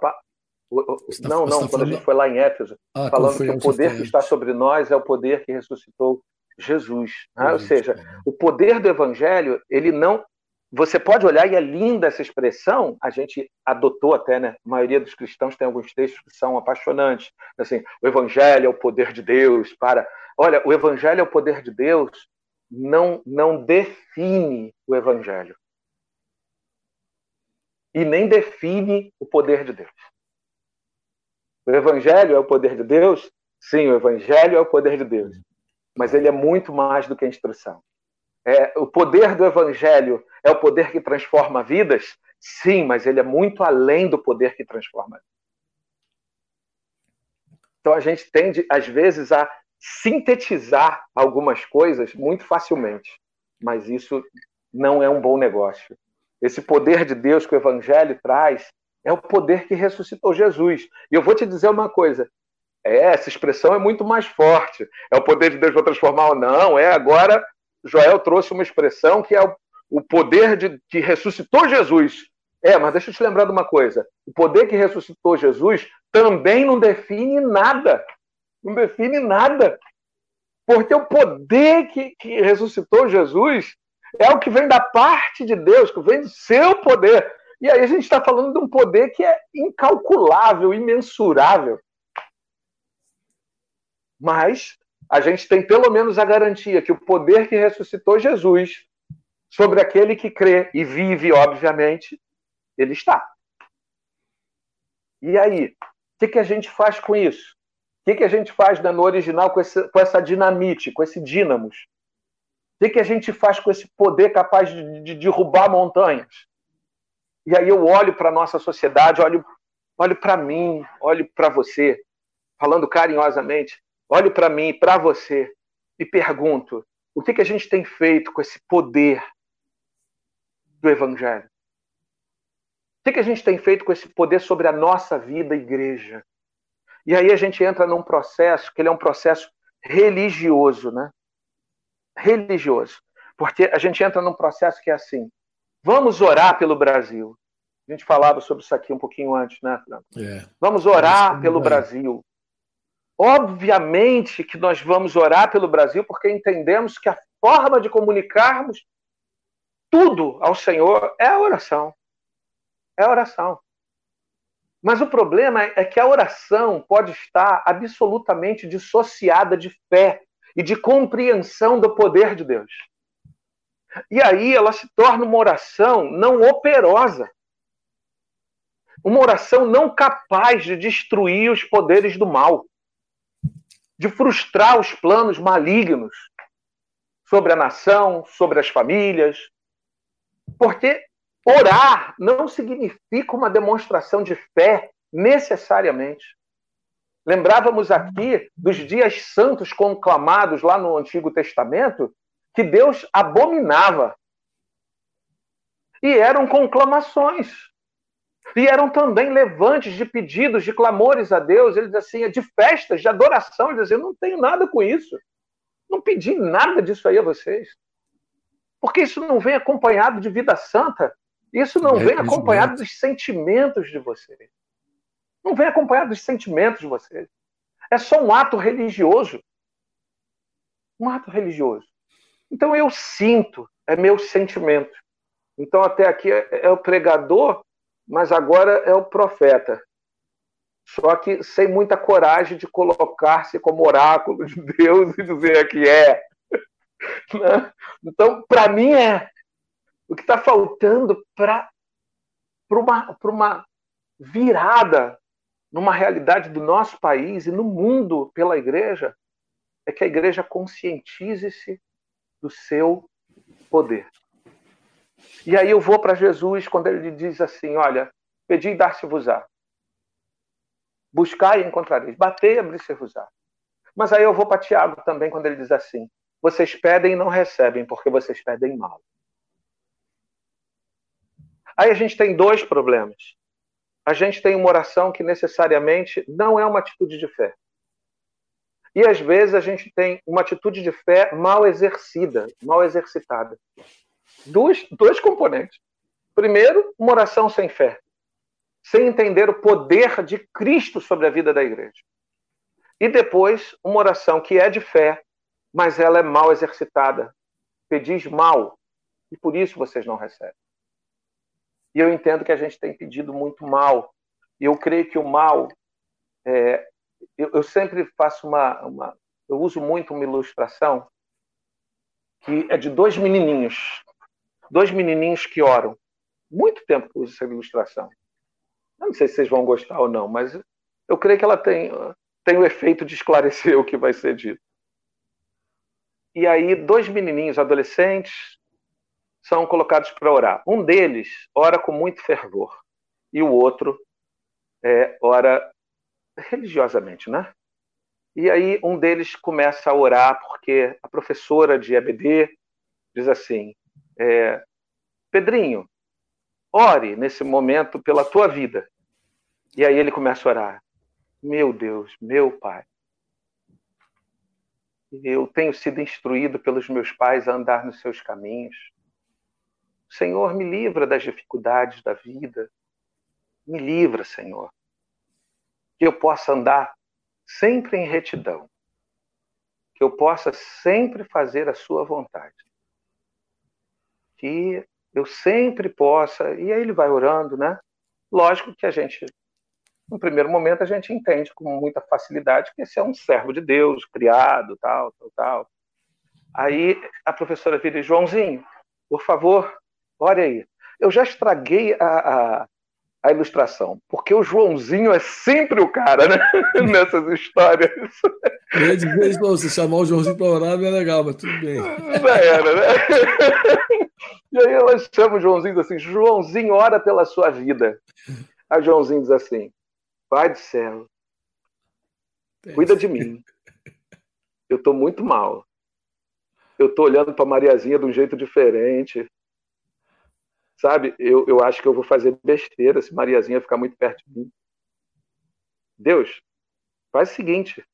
Está, não, não, quando falando... a gente foi lá em Éfeso, ah, falando que o poder que está sobre nós é o poder que ressuscitou Jesus. Né? Ou seja, o poder do evangelho, ele não. Você pode olhar, e é linda essa expressão, a gente adotou até, né? A maioria dos cristãos tem alguns textos que são apaixonantes. Assim, o evangelho é o poder de Deus para. Olha, o evangelho é o poder de Deus, não, não define o evangelho. E nem define o poder de Deus. O Evangelho é o poder de Deus? Sim, o Evangelho é o poder de Deus. Mas ele é muito mais do que a instrução. É, o poder do Evangelho é o poder que transforma vidas? Sim, mas ele é muito além do poder que transforma. Então a gente tende, às vezes, a sintetizar algumas coisas muito facilmente, mas isso não é um bom negócio. Esse poder de Deus que o Evangelho traz é o poder que ressuscitou Jesus. E eu vou te dizer uma coisa: é, essa expressão é muito mais forte. É o poder de Deus para transformar ou não. É agora, Joel trouxe uma expressão que é o, o poder de, que ressuscitou Jesus. É, mas deixa eu te lembrar de uma coisa: o poder que ressuscitou Jesus também não define nada. Não define nada. Porque o poder que, que ressuscitou Jesus é o que vem da parte de Deus, que vem do seu poder. E aí a gente está falando de um poder que é incalculável, imensurável. Mas a gente tem pelo menos a garantia que o poder que ressuscitou Jesus sobre aquele que crê e vive, obviamente, ele está. E aí, o que, que a gente faz com isso? O que, que a gente faz no original com, esse, com essa dinamite, com esse dínamos? O que, que a gente faz com esse poder capaz de, de derrubar montanhas? E aí eu olho para a nossa sociedade, olho, olho para mim, olho para você, falando carinhosamente, olho para mim, para você, e pergunto: o que, que a gente tem feito com esse poder do Evangelho? O que, que a gente tem feito com esse poder sobre a nossa vida, igreja? E aí a gente entra num processo que ele é um processo religioso, né? Religioso. Porque a gente entra num processo que é assim: Vamos orar pelo Brasil. A gente falava sobre isso aqui um pouquinho antes, né, Franco? É. Vamos orar pelo Brasil. Obviamente que nós vamos orar pelo Brasil porque entendemos que a forma de comunicarmos tudo ao Senhor é a oração. É a oração. Mas o problema é que a oração pode estar absolutamente dissociada de fé e de compreensão do poder de Deus. E aí ela se torna uma oração não operosa. Uma oração não capaz de destruir os poderes do mal, de frustrar os planos malignos sobre a nação, sobre as famílias. Porque orar não significa uma demonstração de fé necessariamente. Lembrávamos aqui dos dias santos conclamados lá no Antigo Testamento, que Deus abominava. E eram conclamações. E eram também levantes de pedidos, de clamores a Deus. Ele diz assim, de festas, de adoração. Ele diz assim, eu não tenho nada com isso. Não pedi nada disso aí a vocês. Porque isso não vem acompanhado de vida santa. Isso não é vem acompanhado dos sentimentos de vocês. Não vem acompanhado dos sentimentos de vocês. É só um ato religioso. Um ato religioso. Então eu sinto, é meu sentimento. Então até aqui é, é o pregador, mas agora é o profeta. Só que sem muita coragem de colocar-se como oráculo de Deus e dizer que é. Né? Então, para mim, é. O que está faltando para uma, uma virada numa realidade do nosso país e no mundo pela igreja é que a igreja conscientize-se do seu poder. E aí eu vou para Jesus quando ele diz assim: Olha, pedi e dar-se-vos-á. Buscar e encontrareis. Bater e abrir-se-vos-á. Mas aí eu vou para Tiago também quando ele diz assim: Vocês pedem e não recebem, porque vocês pedem mal. Aí a gente tem dois problemas. A gente tem uma oração que necessariamente não é uma atitude de fé. E às vezes a gente tem uma atitude de fé mal exercida, mal exercitada. Dois, dois componentes. Primeiro, uma oração sem fé, sem entender o poder de Cristo sobre a vida da igreja. E depois, uma oração que é de fé, mas ela é mal exercitada. Pedis mal, e por isso vocês não recebem. E eu entendo que a gente tem pedido muito mal. E eu creio que o mal é, eu, eu sempre faço uma, uma, Eu uso muito uma ilustração que é de dois menininhos. Dois menininhos que oram. Muito tempo que uso essa ilustração. Eu não sei se vocês vão gostar ou não, mas eu creio que ela tem, tem o efeito de esclarecer o que vai ser dito. E aí, dois menininhos adolescentes são colocados para orar. Um deles ora com muito fervor e o outro é, ora religiosamente, né? E aí um deles começa a orar, porque a professora de EBD diz assim: é, Pedrinho, ore nesse momento pela tua vida. E aí ele começa a orar: Meu Deus, meu Pai, eu tenho sido instruído pelos meus pais a andar nos seus caminhos. Senhor, me livra das dificuldades da vida. Me livra, Senhor. Que eu possa andar sempre em retidão. Que eu possa sempre fazer a Sua vontade. Que eu sempre possa. E aí ele vai orando, né? Lógico que a gente, no primeiro momento, a gente entende com muita facilidade que esse é um servo de Deus, criado, tal, tal, tal. Aí a professora vira, Joãozinho, por favor, olha aí. Eu já estraguei a, a, a ilustração, porque o Joãozinho é sempre o cara, né? Nessas histórias. Eu dizer você chamar o Joãozinho para orar não é legal, mas tudo bem. Já era, né? E aí ela chama o Joãozinho assim: Joãozinho, ora pela sua vida. Aí Joãozinho diz assim: Pai do céu, cuida de mim. Eu estou muito mal. Eu estou olhando para Mariazinha de um jeito diferente. Sabe, eu, eu acho que eu vou fazer besteira se Mariazinha ficar muito perto de mim. Deus, faz o seguinte: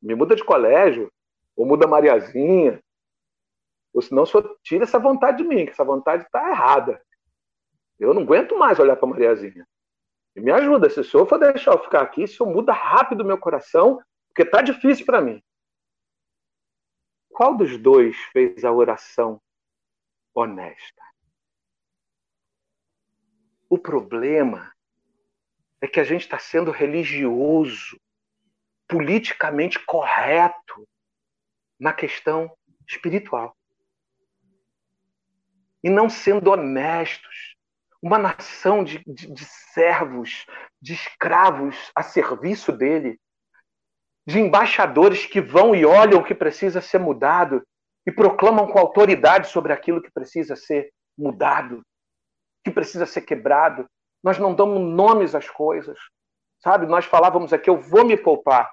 me muda de colégio, ou muda Mariazinha, ou senão senhor tira essa vontade de mim, que essa vontade está errada. Eu não aguento mais olhar para Mariazinha. E me ajuda, se o senhor for deixar eu ficar aqui, o senhor muda rápido meu coração, porque está difícil para mim. Qual dos dois fez a oração honesta? O problema é que a gente está sendo religioso, politicamente correto na questão espiritual. E não sendo honestos. Uma nação de, de, de servos, de escravos a serviço dele, de embaixadores que vão e olham o que precisa ser mudado e proclamam com autoridade sobre aquilo que precisa ser mudado que precisa ser quebrado. Nós não damos nomes às coisas. Sabe? Nós falávamos aqui, eu vou me poupar.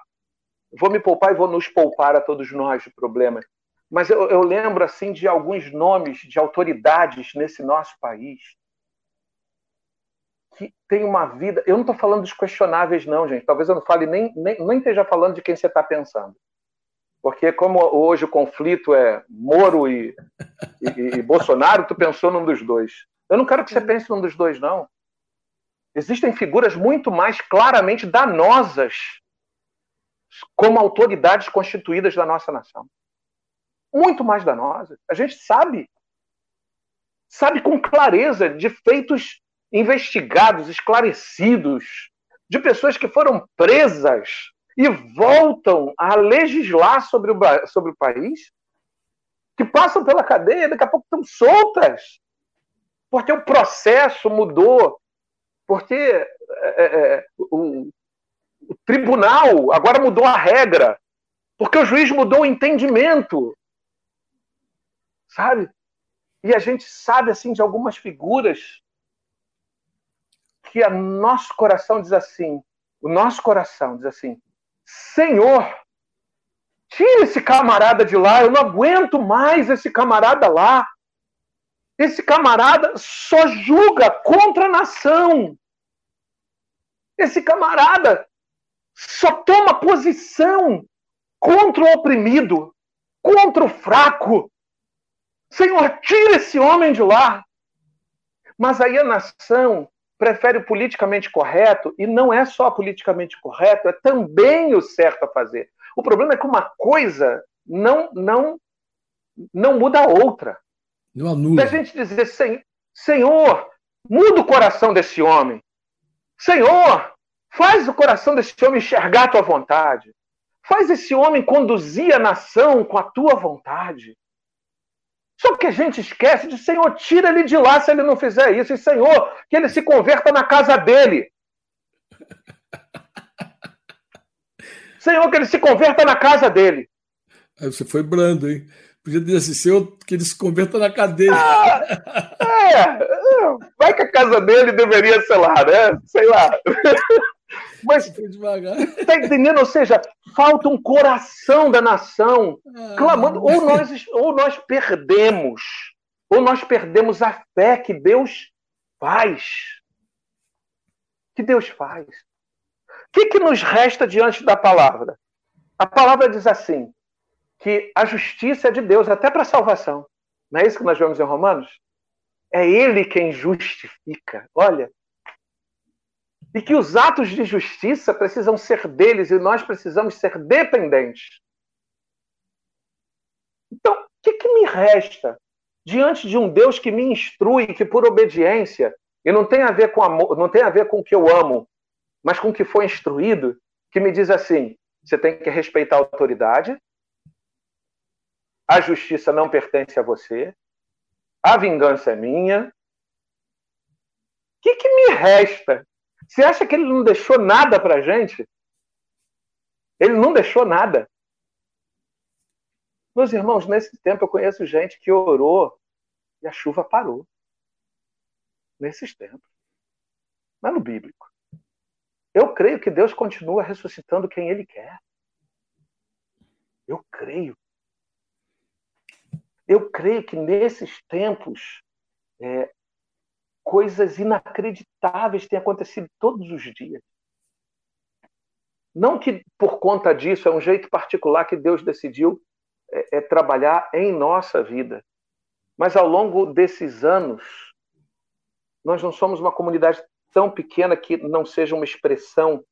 Vou me poupar e vou nos poupar a todos nós de problemas. Mas eu, eu lembro assim de alguns nomes de autoridades nesse nosso país que tem uma vida. Eu não estou falando dos questionáveis, não, gente. Talvez eu não fale nem, nem, nem esteja falando de quem você está pensando. Porque como hoje o conflito é Moro e, e, e Bolsonaro, tu pensou num dos dois. Eu não quero que você pense num dos dois, não. Existem figuras muito mais claramente danosas como autoridades constituídas da nossa nação. Muito mais danosas. A gente sabe. Sabe com clareza de feitos investigados, esclarecidos, de pessoas que foram presas e voltam a legislar sobre o, sobre o país, que passam pela cadeia, daqui a pouco estão soltas porque o processo mudou, porque é, é, é, o, o tribunal agora mudou a regra, porque o juiz mudou o entendimento, sabe? E a gente sabe assim de algumas figuras que o nosso coração diz assim, o nosso coração diz assim, Senhor, tira esse camarada de lá, eu não aguento mais esse camarada lá. Esse camarada só julga contra a nação. Esse camarada só toma posição contra o oprimido, contra o fraco. Senhor, tira esse homem de lá. Mas aí a nação prefere o politicamente correto, e não é só politicamente correto, é também o certo a fazer. O problema é que uma coisa não, não, não muda a outra. Não anula. Da gente dizer, Senhor, muda o coração desse homem. Senhor, faz o coração desse homem enxergar a tua vontade. Faz esse homem conduzir a nação com a tua vontade. Só que a gente esquece de, Senhor, tira ele de lá se ele não fizer isso. E, Senhor, que ele se converta na casa dele. Senhor, que ele se converta na casa dele. Você foi brando, hein? Podia dizer assim, Senhor, que ele se converta na cadeia. Ah, é, vai que a casa dele deveria ser lá, né? Sei lá. Mas está entendendo? Ou seja, falta um coração da nação ah, clamando. Ou nós, ou nós perdemos, ou nós perdemos a fé que Deus faz. Que Deus faz. O que, que nos resta diante da palavra? A palavra diz assim: que a justiça é de Deus, até para a salvação. Não é isso que nós vemos em Romanos? É Ele quem justifica. Olha, e que os atos de justiça precisam ser deles e nós precisamos ser dependentes. Então, o que, que, me resta diante de um Deus que me instrui, que por obediência, e não tem a ver com amor, não tem a ver com o que eu amo, mas com o que foi instruído, que me diz assim: você tem que respeitar a autoridade, a justiça não pertence a você, a vingança é minha. O que, que me resta você acha que ele não deixou nada para gente? Ele não deixou nada. Meus irmãos, nesse tempo eu conheço gente que orou e a chuva parou. Nesses tempos. Mas no bíblico. Eu creio que Deus continua ressuscitando quem Ele quer. Eu creio. Eu creio que nesses tempos é, coisas inacreditáveis têm acontecido todos os dias. Não que por conta disso é um jeito particular que Deus decidiu é, é trabalhar em nossa vida, mas ao longo desses anos, nós não somos uma comunidade tão pequena que não seja uma expressão,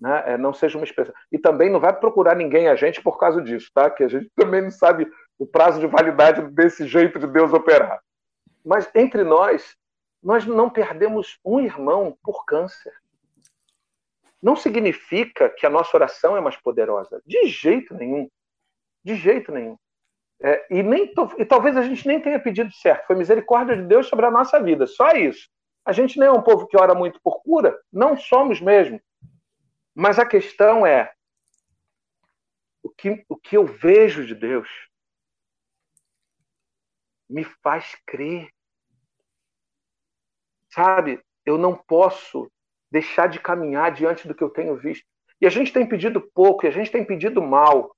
né? É, não seja uma expressão. E também não vai procurar ninguém a gente por causa disso, tá? Que a gente também não sabe o prazo de validade desse jeito de Deus operar. Mas entre nós, nós não perdemos um irmão por câncer. Não significa que a nossa oração é mais poderosa. De jeito nenhum. De jeito nenhum. É, e, nem, e talvez a gente nem tenha pedido certo. Foi misericórdia de Deus sobre a nossa vida. Só isso. A gente nem é um povo que ora muito por cura. Não somos mesmo. Mas a questão é: o que, o que eu vejo de Deus me faz crer Sabe, eu não posso deixar de caminhar diante do que eu tenho visto. E a gente tem pedido pouco, e a gente tem pedido mal.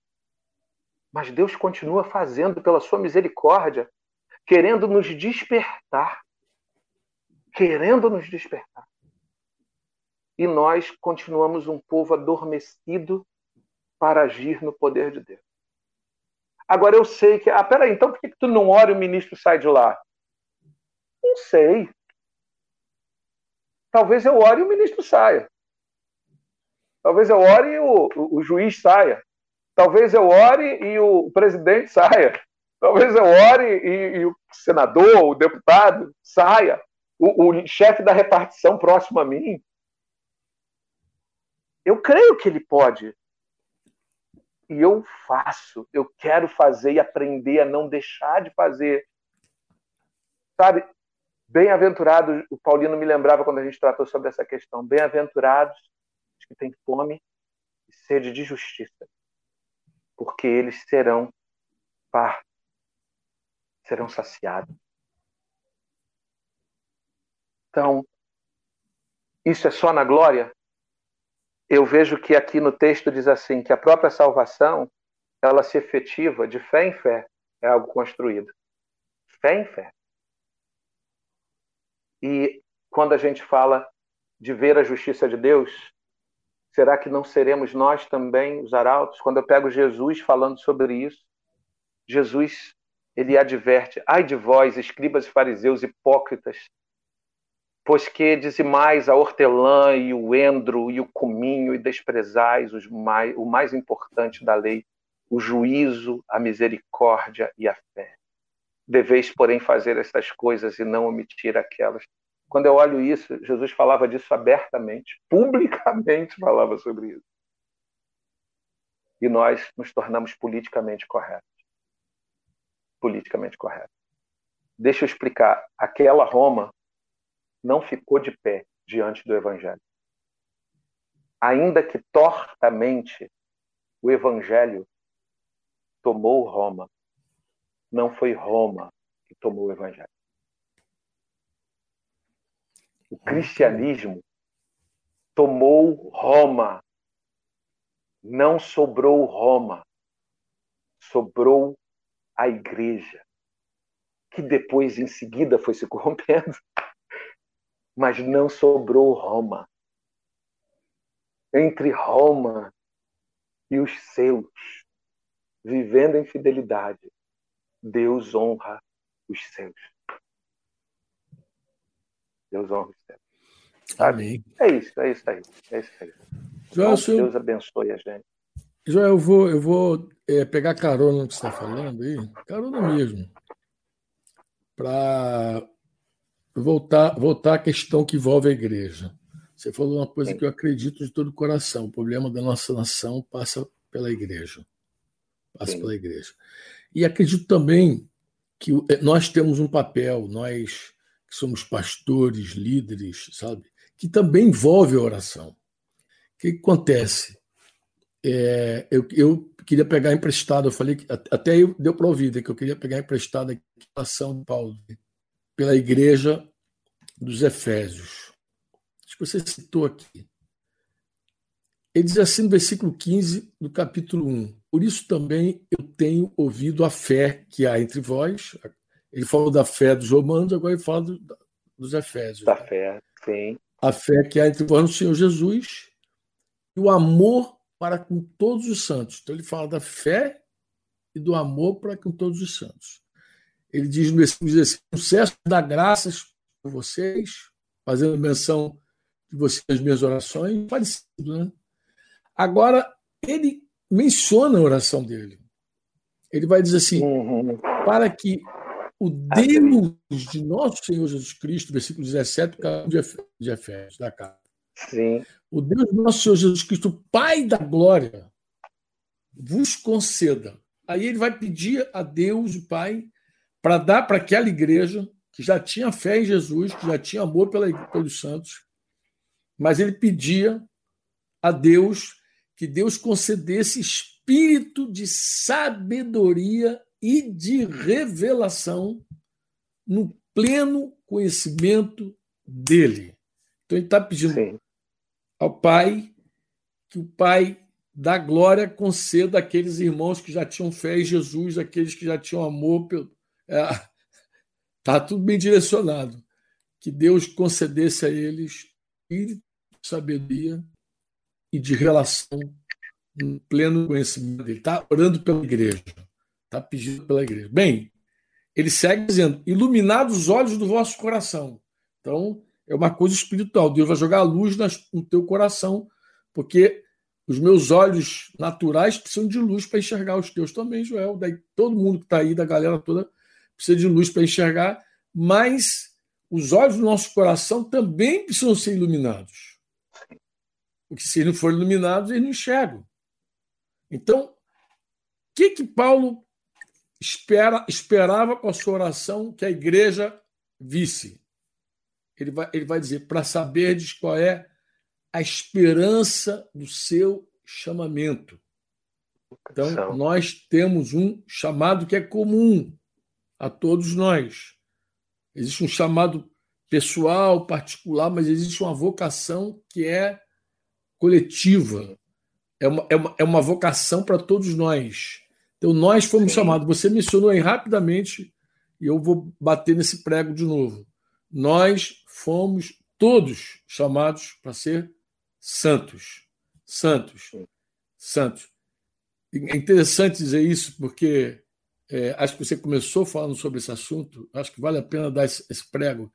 Mas Deus continua fazendo pela sua misericórdia, querendo nos despertar. Querendo nos despertar. E nós continuamos um povo adormecido para agir no poder de Deus. Agora eu sei que. Ah, peraí, então por que tu não ora e o ministro sai de lá? Não sei. Talvez eu ore e o ministro saia. Talvez eu ore e o, o, o juiz saia. Talvez eu ore e o presidente saia. Talvez eu ore e, e o senador, o deputado saia. O, o chefe da repartição próximo a mim. Eu creio que ele pode. E eu faço. Eu quero fazer e aprender a não deixar de fazer. Sabe, Bem-aventurados, o Paulino me lembrava quando a gente tratou sobre essa questão. Bem-aventurados os que têm fome e sede de justiça, porque eles serão par, serão saciados. Então, isso é só na glória? Eu vejo que aqui no texto diz assim, que a própria salvação, ela se efetiva de fé em fé, é algo construído. Fé em fé. E quando a gente fala de ver a justiça de Deus, será que não seremos nós também os arautos? Quando eu pego Jesus falando sobre isso, Jesus ele adverte: ai de vós, escribas e fariseus hipócritas, pois que dizimais a hortelã e o endro e o cominho e desprezais os mais, o mais importante da lei, o juízo, a misericórdia e a fé. Deveis, porém, fazer essas coisas e não omitir aquelas. Quando eu olho isso, Jesus falava disso abertamente, publicamente falava sobre isso. E nós nos tornamos politicamente corretos. Politicamente corretos. Deixa eu explicar. Aquela Roma não ficou de pé diante do Evangelho. Ainda que tortamente o Evangelho tomou Roma, não foi Roma que tomou o Evangelho. O cristianismo tomou Roma. Não sobrou Roma, sobrou a igreja, que depois, em seguida, foi se corrompendo, mas não sobrou Roma. Entre Roma e os seus, vivendo em fidelidade, Deus honra os seus. Deus honra os seus. Amém. É isso, é isso aí. É isso aí. Joel, então, Deus abençoe a gente. Joel, eu vou, eu vou é, pegar carona no que você está falando aí, carona mesmo, para voltar, voltar à questão que envolve a igreja. Você falou uma coisa que eu acredito de todo o coração. O problema da nossa nação passa pela igreja. Passa Sim. pela igreja. E acredito também que é, nós temos um papel, nós que somos pastores, líderes, sabe? Que também envolve a oração. O que acontece? É, eu, eu, queria pegar emprestado, eu falei que até eu, deu para ouvir né, que eu queria pegar emprestado a ação de Paulo pela igreja dos Efésios. Acho que você citou aqui. Ele diz assim no versículo 15 do capítulo 1: Por isso também eu tenho ouvido a fé que há entre vós. Ele falou da fé dos romanos, agora ele fala do, dos Efésios. Da fé, sim. A fé que há entre vós no Senhor Jesus e o amor para com todos os santos. Então ele fala da fé e do amor para com todos os santos. Ele diz no versículo 16: sucesso da graças por vocês, fazendo menção de vocês nas minhas orações, parecido, né? Agora, ele menciona a oração dele. Ele vai dizer assim: uhum. para que o Deus de nosso Senhor Jesus Cristo, versículo 17 de Efésios, da carta. Sim. O Deus do nosso Senhor Jesus Cristo, Pai da glória, vos conceda. Aí ele vai pedir a Deus, o Pai, para dar para aquela igreja que já tinha fé em Jesus, que já tinha amor pela, pelos santos, mas ele pedia a Deus que Deus concedesse espírito de sabedoria e de revelação no pleno conhecimento dele. Então ele está pedindo Sim. ao Pai que o Pai da glória conceda àqueles irmãos que já tinham fé em Jesus, aqueles que já tinham amor pelo. Está é, tá tudo bem direcionado. Que Deus concedesse a eles de sabedoria e de relação no pleno conhecimento dele. Está orando pela igreja. Está pedindo pela igreja. Bem, ele segue dizendo: iluminados os olhos do vosso coração. Então, é uma coisa espiritual. Deus vai jogar a luz no teu coração, porque os meus olhos naturais precisam de luz para enxergar os teus também, Joel. Daí todo mundo que está aí, da galera toda, precisa de luz para enxergar, mas os olhos do nosso coração também precisam ser iluminados. Porque se não forem iluminados, eles não enxergam. Então, o que que Paulo espera, esperava com a sua oração que a igreja visse. Ele vai, ele vai dizer: para saberdes qual é a esperança do seu chamamento. Então, nós temos um chamado que é comum a todos nós. Existe um chamado pessoal, particular, mas existe uma vocação que é coletiva. É uma, é uma, é uma vocação para todos nós. Então, nós fomos Sim. chamados. Você mencionou aí rapidamente, e eu vou bater nesse prego de novo. Nós fomos todos chamados para ser santos. Santos. Santos. É interessante dizer isso, porque é, acho que você começou falando sobre esse assunto. Acho que vale a pena dar esse, prego.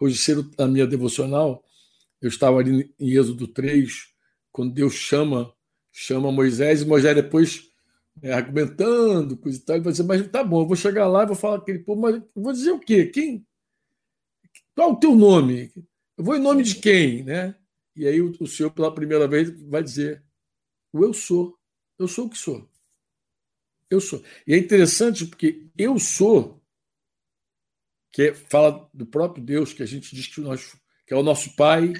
Hoje cedo, na minha devocional, eu estava ali em Êxodo 3, quando Deus chama chama Moisés, e Moisés depois é, argumentando, coisa e tal. Ele vai dizer, mas tá bom, eu vou chegar lá e vou falar aquele povo, mas vou dizer o quê? Quem? Qual o teu nome? Eu vou em nome de quem? Né? E aí o, o senhor, pela primeira vez, vai dizer: o eu sou. Eu sou o que sou. Eu sou. E é interessante porque eu sou, que é, fala do próprio Deus, que a gente diz que, nós, que é o nosso Pai,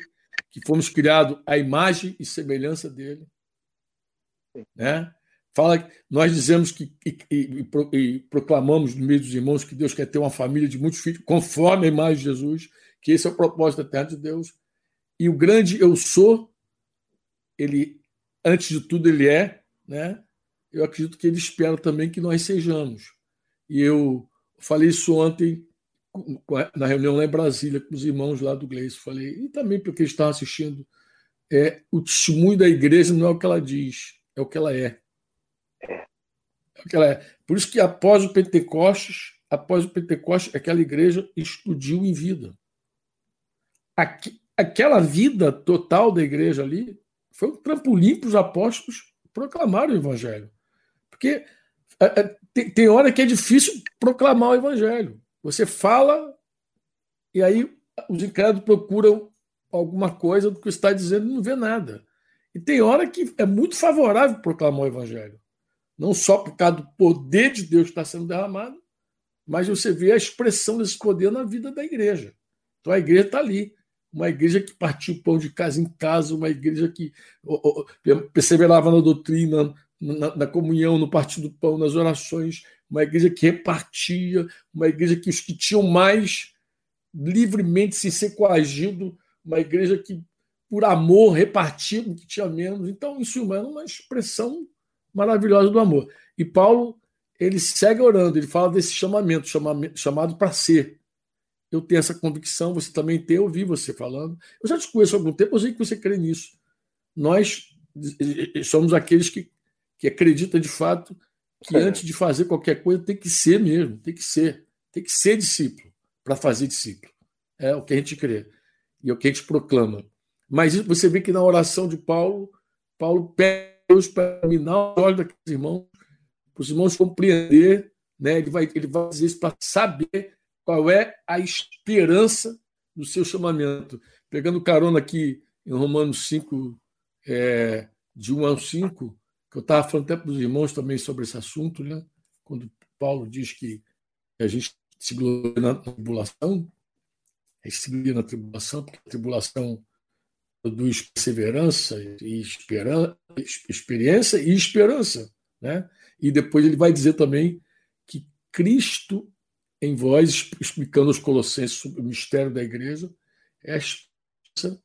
que fomos criados à imagem e semelhança dele. Né? Fala, nós dizemos que e, e, e, proclamamos no meio dos irmãos que Deus quer ter uma família de muitos filhos, conforme a imagem de Jesus, que esse é o propósito da terra de Deus. E o grande eu sou ele, antes de tudo, ele é, né? Eu acredito que ele espera também que nós sejamos. E eu falei isso ontem na reunião lá em Brasília com os irmãos lá do Gleice. Falei, e também porque eles estavam assistindo, é, o testemunho da igreja não é o que ela diz, é o que ela é. É. é o que ela é. Por isso que após o Pentecostes, após o Pentecostes, aquela igreja explodiu em vida. Aqui, aquela vida total da igreja ali foi um trampolim para os apóstolos proclamar o evangelho. Porque é, é, tem, hora que é difícil proclamar o evangelho. Você fala e aí os incrédulos procuram alguma coisa do que está dizendo e não vê nada. E tem hora que é muito favorável proclamar o evangelho. Não só por causa do poder de Deus que está sendo derramado, mas você vê a expressão desse poder na vida da igreja. Então a igreja está ali. Uma igreja que partiu pão de casa em casa, uma igreja que perseverava na doutrina, na, na comunhão, no partir do pão, nas orações, uma igreja que repartia, uma igreja que os que tinham mais livremente se ser coagido, uma igreja que, por amor, repartia o que tinha menos. Então, isso é uma expressão maravilhosa do amor. E Paulo, ele segue orando, ele fala desse chamamento, chamamento chamado para ser. Eu tenho essa convicção, você também tem, eu ouvi você falando. Eu já te conheço há algum tempo, eu sei que você crê nisso. Nós somos aqueles que que acredita de fato que é. antes de fazer qualquer coisa tem que ser mesmo, tem que ser, tem que ser discípulo para fazer discípulo. É o que a gente crê e é o que a gente proclama. Mas você vê que na oração de Paulo, Paulo pede Deus para iluminar os olhos daqueles irmãos, para os irmãos compreender, né? ele, vai, ele vai dizer isso para saber qual é a esperança do seu chamamento. Pegando carona aqui em Romanos 5, é, de 1 ao 5, eu estava falando até para os irmãos também sobre esse assunto, né? quando Paulo diz que a gente se gloria na tribulação, a gente se gloria na tribulação, porque a tribulação produz perseverança e esperança, experiência e esperança. Né? E depois ele vai dizer também que Cristo em vós, explicando aos Colossenses sobre o mistério da igreja, é a esperança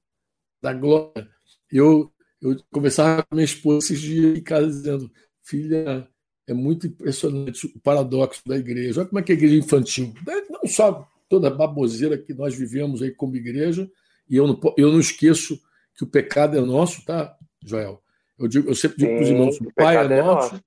da glória. Eu eu conversava com minha esposa esses dias em casa dizendo: filha, é muito impressionante o paradoxo da igreja. Olha como é que é a igreja infantil. Não só toda a baboseira que nós vivemos aí como igreja, e eu não, eu não esqueço que o pecado é nosso, tá, Joel? Eu, digo, eu sempre digo para os irmãos: o pai é, é nosso,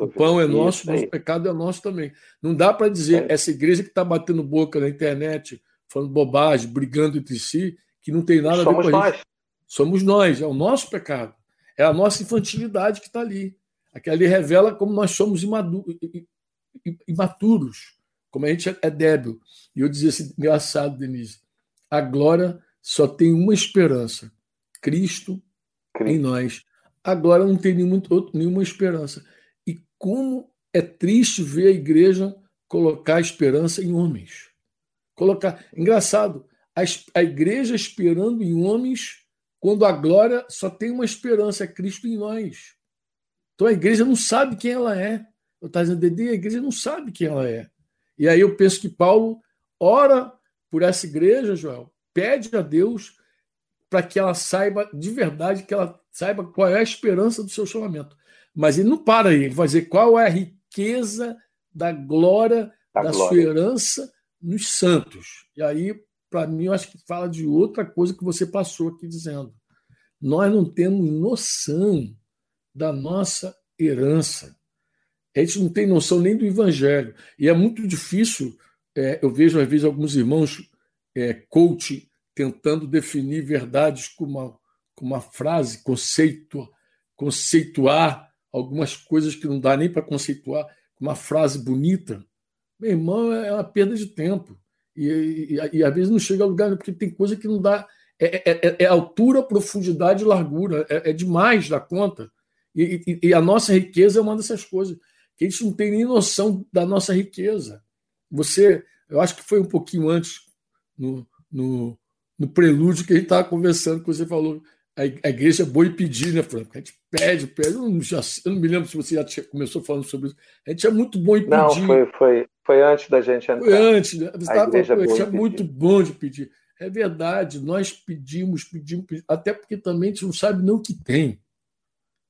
o pão é nosso, mas o pecado é nosso também. Não dá para dizer, essa igreja que está batendo boca na internet, falando bobagem, brigando entre si, que não tem nada Somos a ver com isso. Somos nós, é o nosso pecado. É a nossa infantilidade que está ali. Aquela ali revela como nós somos imaturos, como a gente é débil. E eu dizia assim, engraçado, Denise, a glória só tem uma esperança: Cristo, Cristo. em nós. Agora não tem nenhuma, nenhuma esperança. E como é triste ver a igreja colocar esperança em homens. Colocar. Engraçado, a, a igreja esperando em homens quando a glória só tem uma esperança, é Cristo em nós. Então a igreja não sabe quem ela é. Eu estava dizendo, Dede, a igreja não sabe quem ela é. E aí eu penso que Paulo ora por essa igreja, Joel, pede a Deus para que ela saiba de verdade, que ela saiba qual é a esperança do seu chamamento. Mas ele não para aí, ele vai dizer qual é a riqueza da glória da, da glória. sua herança nos santos. E aí para mim, eu acho que fala de outra coisa que você passou aqui dizendo. Nós não temos noção da nossa herança. A gente não tem noção nem do evangelho. E é muito difícil. É, eu vejo, às vezes, alguns irmãos é, coach tentando definir verdades com uma, com uma frase, conceito, conceituar algumas coisas que não dá nem para conceituar, com uma frase bonita. Meu irmão, é uma perda de tempo. E, e, e, às vezes não chega a lugar, porque tem coisa que não dá. É, é, é, é altura, profundidade e largura. É, é, demais da conta. E, e, a nossa riqueza é uma dessas coisas. Que a gente não tem nem noção da nossa riqueza. Você, eu acho que foi um pouquinho antes, no, no, no prelúdio, que a gente estava conversando, que você falou. A, a igreja é boa em pedir, né, Franco? A gente pede, pede. Eu não, já, eu não me lembro se você já tinha, começou falando sobre isso. A gente é muito bom em pedir. Não, foi, foi, foi antes da gente entrar. Foi antes. Né? Você estava falando, é muito bom de pedir. É verdade, nós pedimos, pedimos, pedimos, até porque também a gente não sabe nem o que tem.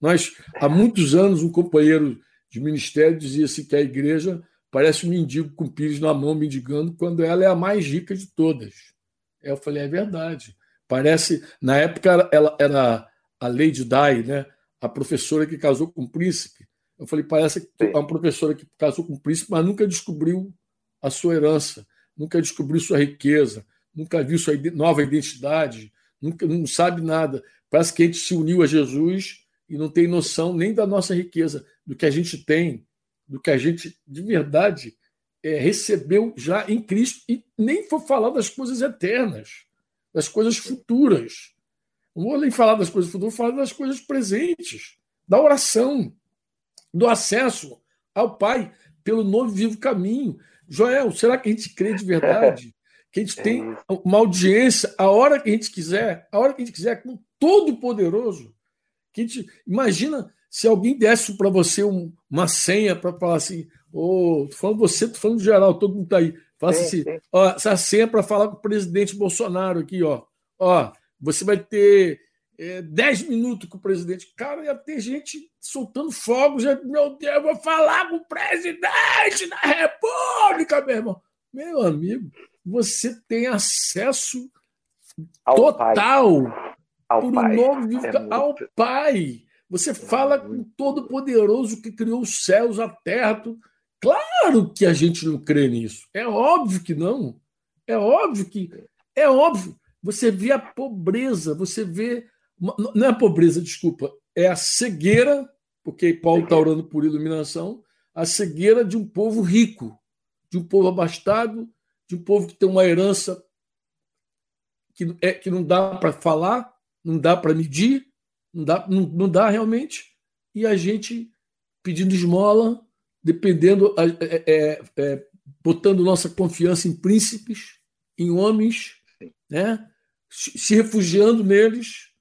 Nós, há muitos anos, um companheiro de ministério dizia assim que a igreja parece um mendigo com pires na mão mendigando, quando ela é a mais rica de todas. Eu falei, é verdade. Parece, na época ela era a Lady Di, né? A professora que casou com o príncipe. Eu falei, parece que é uma professora que casou com o príncipe, mas nunca descobriu a sua herança, nunca descobriu sua riqueza, nunca viu sua nova identidade, nunca não sabe nada. Parece que a gente se uniu a Jesus e não tem noção nem da nossa riqueza, do que a gente tem, do que a gente de verdade é, recebeu já em Cristo e nem foi falar das coisas eternas, das coisas futuras. Não vou nem falar das coisas futuras, vou falar das coisas presentes, da oração, do acesso ao Pai pelo novo vivo caminho. Joel, será que a gente crê de verdade? Que a gente tem uma audiência a hora que a gente quiser, a hora que a gente quiser, com todo poderoso. Que a gente, imagina se alguém desse para você um, uma senha para falar assim, ô, oh, tô falando você, tô falando geral, todo mundo está aí. Fala assim, ó, essa senha para falar com o presidente Bolsonaro aqui, ó. Ó, você vai ter é, 10 minutos com o presidente. Cara, ia ter gente soltando fogos. Já, meu Deus, eu vou falar com o presidente da República, meu irmão. Meu amigo, você tem acesso ao total pai. Ao por pai. um novo é ao muito... Pai. Você fala com todo poderoso que criou os céus, a terra. Tudo. Claro que a gente não crê nisso. É óbvio que não. É óbvio que. É óbvio. Você vê a pobreza, você vê. Não é a pobreza, desculpa, é a cegueira, porque Paulo está orando por iluminação, a cegueira de um povo rico, de um povo abastado, de um povo que tem uma herança que, é, que não dá para falar, não dá para medir, não dá, não, não dá realmente, e a gente pedindo esmola, dependendo, é, é, é, botando nossa confiança em príncipes, em homens, né? Se refugiando neles.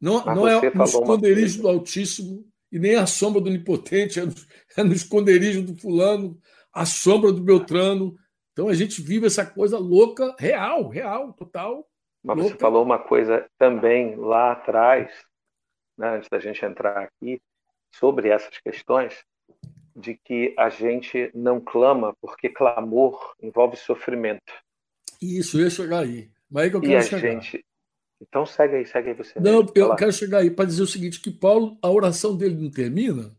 Não, não é no esconderijo do Altíssimo e nem a sombra do Onipotente, é no, é no esconderijo do fulano, a sombra do Beltrano. Então a gente vive essa coisa louca, real, real, total. Mas louca. você falou uma coisa também lá atrás, né, antes da gente entrar aqui, sobre essas questões, de que a gente não clama porque clamor envolve sofrimento. Isso, eu ia chegar aí. Mas aí que eu quero e chegar. gente. Então segue aí, segue aí você. Não, eu falar. quero chegar aí para dizer o seguinte: que Paulo, a oração dele não termina,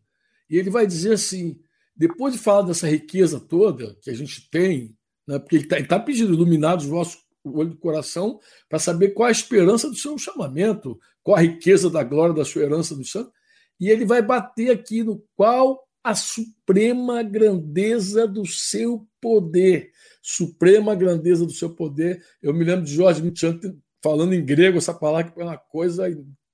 e ele vai dizer assim, depois de falar dessa riqueza toda que a gente tem, né, porque ele está tá pedindo iluminados os vossos olho do coração para saber qual a esperança do seu chamamento, qual a riqueza da glória da sua herança do santo, e ele vai bater aqui no qual a suprema grandeza do seu poder suprema grandeza do seu poder. Eu me lembro de Jorge Michan falando em grego essa palavra, que é uma coisa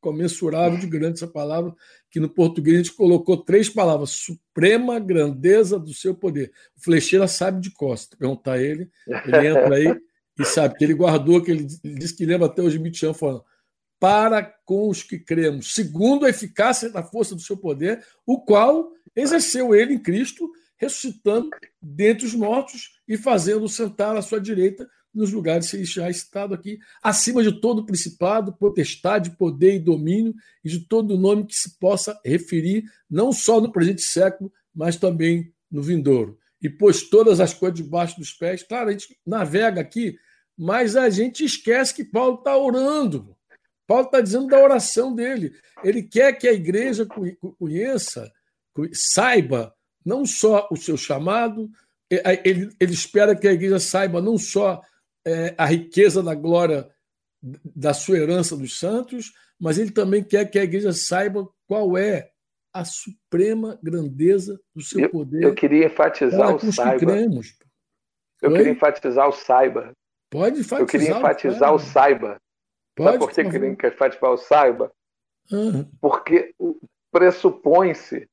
comensurável de grande essa palavra, que no português a gente colocou três palavras: suprema grandeza do seu poder. O Flecheira sabe de costa. Perguntar a ele, ele entra aí e sabe que ele guardou, que ele, ele disse que lembra até hoje Michan falando para com os que cremos, segundo a eficácia da força do seu poder, o qual exerceu ele em Cristo ressuscitando dentre os mortos e fazendo sentar à sua direita nos lugares celestiais citado aqui, acima de todo principado, potestade, poder e domínio, e de todo nome que se possa referir, não só no presente século, mas também no vindouro. E pôs todas as coisas debaixo dos pés. Claro, a gente navega aqui, mas a gente esquece que Paulo está orando. Paulo está dizendo da oração dele. Ele quer que a igreja conheça, saiba não só o seu chamado, ele, ele espera que a igreja saiba não só é, a riqueza da glória da sua herança dos santos, mas ele também quer que a igreja saiba qual é a suprema grandeza do seu eu, poder. Eu queria enfatizar o saiba. Eu queria enfatizar o saiba. Pode enfatizar. Eu queria enfatizar o saiba. Pode, Sabe por que eu queria enfatizar o saiba? Uhum. Porque pressupõe-se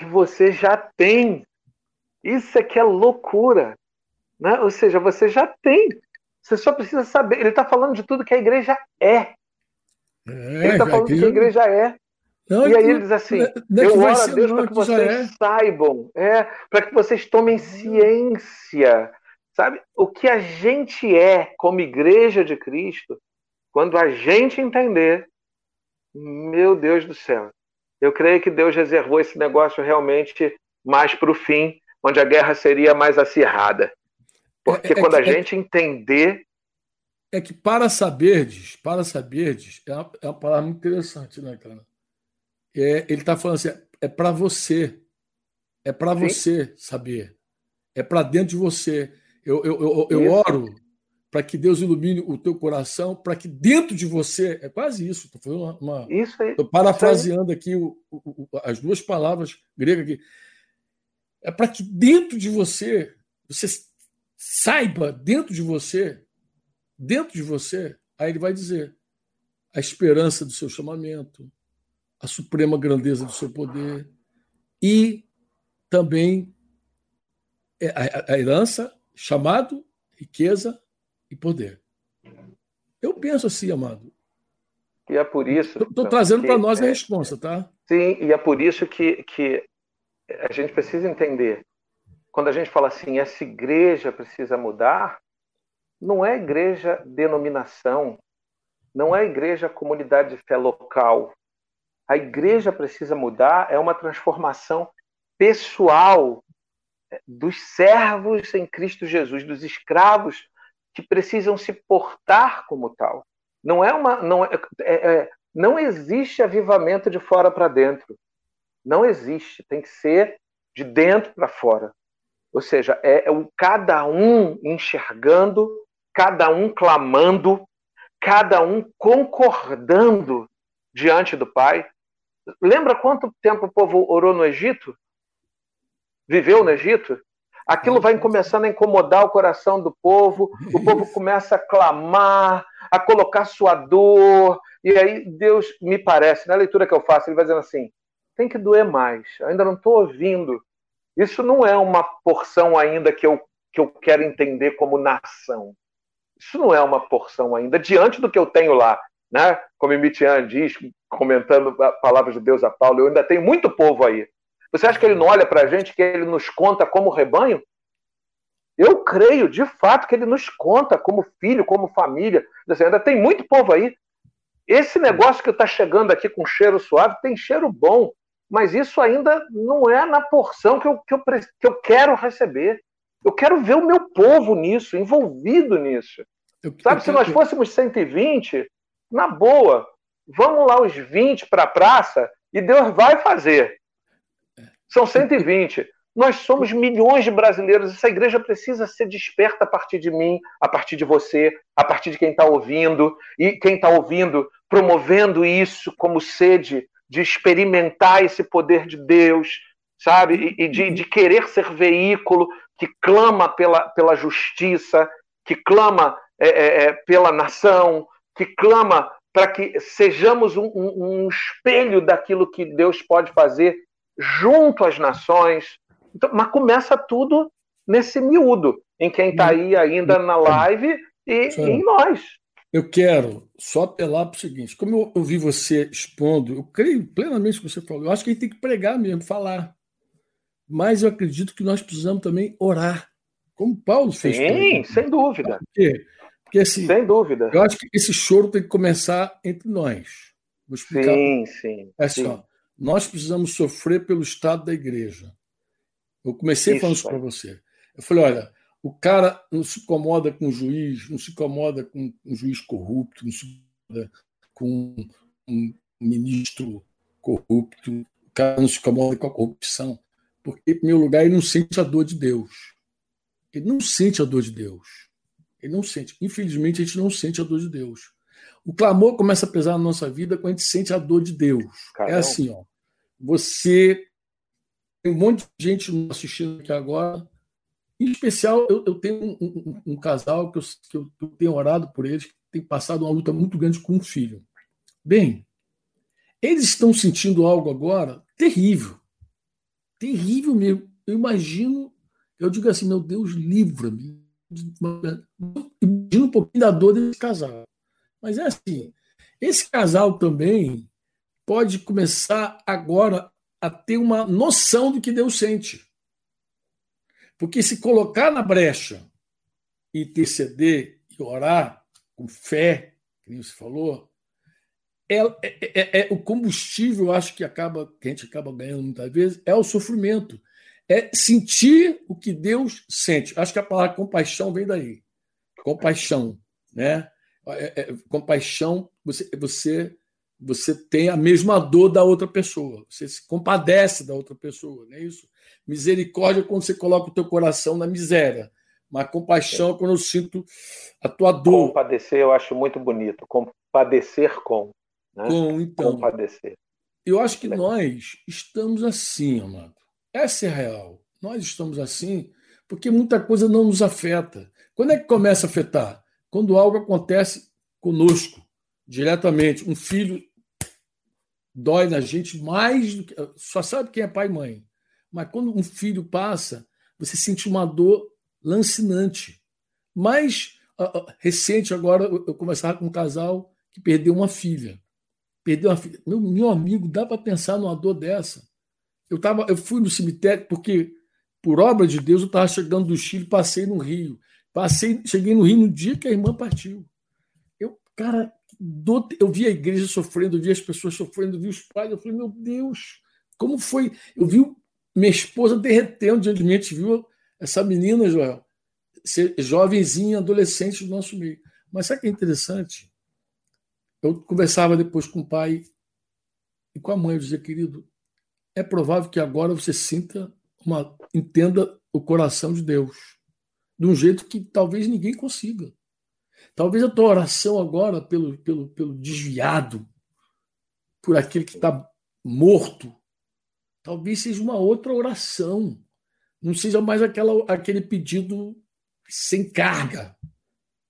que você já tem. Isso é que é loucura. Né? Ou seja, você já tem. Você só precisa saber. Ele está falando de tudo que a igreja é. é ele está falando do que a igreja é. Não, e aí ele diz assim: não, Eu oro a Deus para que vocês é. saibam, é, para que vocês tomem ciência. Sabe? O que a gente é como igreja de Cristo, quando a gente entender, meu Deus do céu, Eu creio que Deus reservou esse negócio realmente mais para o fim, onde a guerra seria mais acirrada. Porque é, é quando a é gente entender. É que para saberdes, para saberdes, é uma, é uma palavra muito interessante, né, cara? É, ele está falando assim: é para você. É para você saber. É para dentro de você. Eu, eu, eu, eu oro para que Deus ilumine o teu coração, para que dentro de você, é quase isso, estou fazendo uma. Isso aí. Estou parafraseando aqui o, o, as duas palavras gregas aqui. É para que dentro de você, você saiba dentro de você, dentro de você, aí ele vai dizer a esperança do seu chamamento, a suprema grandeza do seu poder e também é, a, a herança, chamado, riqueza e poder. Eu penso assim, amado. E é por isso. Estou trazendo para nós a é, resposta, tá? Sim, e é por isso que, que a gente precisa entender. Quando a gente fala assim, essa igreja precisa mudar, não é igreja denominação, não é igreja comunidade de fé local. A igreja precisa mudar, é uma transformação pessoal dos servos em Cristo Jesus, dos escravos que precisam se portar como tal. Não é uma, não, é, é, é não existe avivamento de fora para dentro. Não existe. Tem que ser de dentro para fora. Ou seja, é, é o cada um enxergando, cada um clamando, cada um concordando diante do Pai. Lembra quanto tempo o povo orou no Egito? Viveu no Egito? Aquilo vai começando a incomodar o coração do povo, o povo começa a clamar, a colocar sua dor, e aí Deus, me parece, na leitura que eu faço, ele vai dizendo assim: tem que doer mais, eu ainda não estou ouvindo. Isso não é uma porção ainda que eu, que eu quero entender como nação. Isso não é uma porção ainda, diante do que eu tenho lá. Né? Como Mitian diz, comentando a palavra de Deus a Paulo, eu ainda tenho muito povo aí. Você acha que ele não olha para a gente, que ele nos conta como rebanho? Eu creio, de fato, que ele nos conta como filho, como família. Assim, ainda tem muito povo aí. Esse negócio que está chegando aqui com cheiro suave tem cheiro bom, mas isso ainda não é na porção que eu, que eu, que eu quero receber. Eu quero ver o meu povo nisso, envolvido nisso. Eu, Sabe, se nós fôssemos 120, na boa, vamos lá os 20 para a praça e Deus vai fazer. São 120. Nós somos milhões de brasileiros. Essa igreja precisa ser desperta a partir de mim, a partir de você, a partir de quem está ouvindo. E quem está ouvindo, promovendo isso como sede de experimentar esse poder de Deus, sabe? E de, de querer ser veículo que clama pela, pela justiça, que clama é, é, é pela nação, que clama para que sejamos um, um, um espelho daquilo que Deus pode fazer junto às nações. Então, mas começa tudo nesse miúdo, em quem está aí ainda na live e em nós. Eu quero só apelar para o seguinte: como eu ouvi você expondo, eu creio plenamente no que você falou. Eu acho que a gente tem que pregar mesmo, falar. Mas eu acredito que nós precisamos também orar, como Paulo fez. Sim, sem dúvida. Por quê? Porque assim, sem dúvida. Eu acho que esse choro tem que começar entre nós. Vou explicar. Sim, sim. É assim, sim. Ó, nós precisamos sofrer pelo estado da igreja. Eu comecei isso, falando isso para você. Eu falei, olha, o cara não se incomoda com o juiz, não se incomoda com um juiz corrupto, não se incomoda com um ministro corrupto, o cara não se incomoda com a corrupção, porque, em meu lugar, ele não sente a dor de Deus. Ele não sente a dor de Deus. Ele não sente. Infelizmente, a gente não sente a dor de Deus. O clamor começa a pesar na nossa vida quando a gente sente a dor de Deus. Caramba. É assim, ó. Você tem um monte de gente assistindo aqui agora. Em especial, eu, eu tenho um, um, um casal que eu, que eu, tenho orado por eles, que tem passado uma luta muito grande com um filho. Bem, eles estão sentindo algo agora terrível. Terrível mesmo. Eu imagino, eu digo assim, meu Deus, livra-me. Imagina um pouquinho da dor desse casal. Mas é assim, esse casal também pode começar agora a ter uma noção do que Deus sente. Porque se colocar na brecha, interceder e orar com fé, como você falou, é, é, é, o combustível, acho que acaba que a gente acaba ganhando muitas vezes, é o sofrimento. É sentir o que Deus sente. Acho que a palavra compaixão vem daí. Compaixão, né? É, é, compaixão, você, você, você tem a mesma dor da outra pessoa. Você se compadece da outra pessoa, não é isso? Misericórdia é quando você coloca o teu coração na miséria. Mas compaixão é quando eu sinto a tua dor. Compadecer eu acho muito bonito. Compadecer com. Né? Com, então. Compadecer. Eu acho que nós estamos assim, amado. Essa é a real. Nós estamos assim porque muita coisa não nos afeta. Quando é que começa a afetar? Quando algo acontece conosco, diretamente. Um filho dói na gente mais do que. Só sabe quem é pai e mãe. Mas quando um filho passa, você sente uma dor lancinante. Mais uh, recente, agora, eu conversava com um casal que perdeu uma filha. Perdeu uma filha. Meu, meu amigo, dá para pensar numa dor dessa. Eu, tava, eu fui no cemitério porque, por obra de Deus, eu estava chegando do Chile, passei no Rio. Passei, cheguei no Rio no dia que a irmã partiu. Eu, cara, do, eu vi a igreja sofrendo, eu vi as pessoas sofrendo, eu vi os pais. Eu falei, meu Deus, como foi? Eu vi minha esposa derretendo diante de mim, a gente viu essa menina, Joel, ser jovenzinha, adolescente do nosso meio. Mas sabe o que é interessante? Eu conversava depois com o pai e com a mãe, eu dizia, querido, é provável que agora você sinta uma. entenda o coração de Deus de um jeito que talvez ninguém consiga. Talvez a tua oração agora, pelo, pelo, pelo desviado, por aquele que está morto, talvez seja uma outra oração. Não seja mais aquela, aquele pedido sem carga.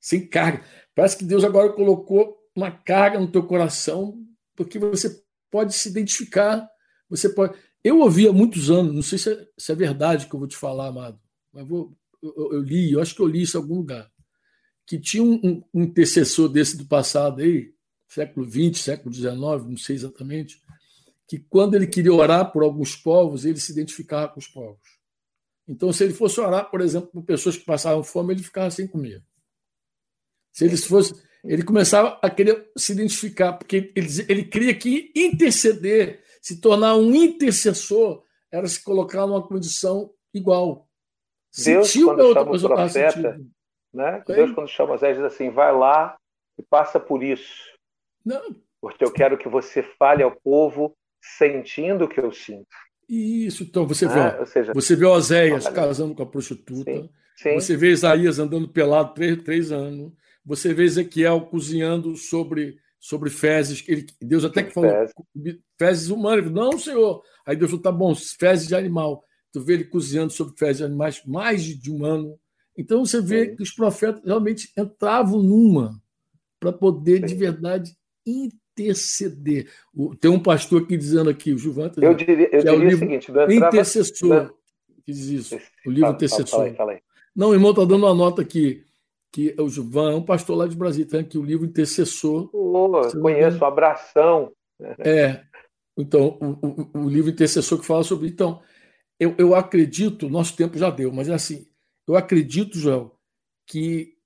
Sem carga. Parece que Deus agora colocou uma carga no teu coração, porque você pode se identificar. Você pode. Eu ouvi há muitos anos, não sei se é, se é verdade que eu vou te falar, amado, mas vou, eu, eu, li, eu acho que eu li isso em algum lugar, que tinha um, um, um intercessor desse do passado aí, século XX, século XIX, não sei exatamente, que quando ele queria orar por alguns povos, ele se identificava com os povos. Então, se ele fosse orar, por exemplo, por pessoas que passavam fome, ele ficava sem comer. Se ele fosse, ele começava a querer se identificar, porque ele, ele cria que interceder, se tornar um intercessor, era se colocar numa condição igual. Deus, Sentiu quando profeta, né? Deus, quando chama Moisés, diz assim: vai lá e passa por isso. Não. Porque eu quero que você fale ao povo sentindo o que eu sinto. Isso, então você vê, ah, seja, você vê Oséias casando com a prostituta, sim, sim. você vê Isaías andando pelado três, três anos, você vê Ezequiel cozinhando sobre, sobre fezes, ele, Deus até que falou fezes, fezes humanas, não, Senhor. Aí Deus falou, tá bom, fezes de animal. Tu vê ele cozinhando sobre fezes de animais mais de um ano. Então você vê sim. que os profetas realmente entravam numa para poder de verdade interceder. O, tem um pastor aqui dizendo aqui, o Juvan. Eu diria, eu diria é o, livro o seguinte: do Intercessor. Que diz isso. O livro fala, Intercessor. Fala, fala, fala Não, o irmão está dando uma nota aqui. Que é o Juvan é um pastor lá de Brasília, tem aqui o livro Intercessor. Oh, conheço, abração. É. Então, o, o, o, livro Intercessor que fala sobre. Então, eu, eu acredito, nosso tempo já deu, mas é assim. Eu acredito, Joel, que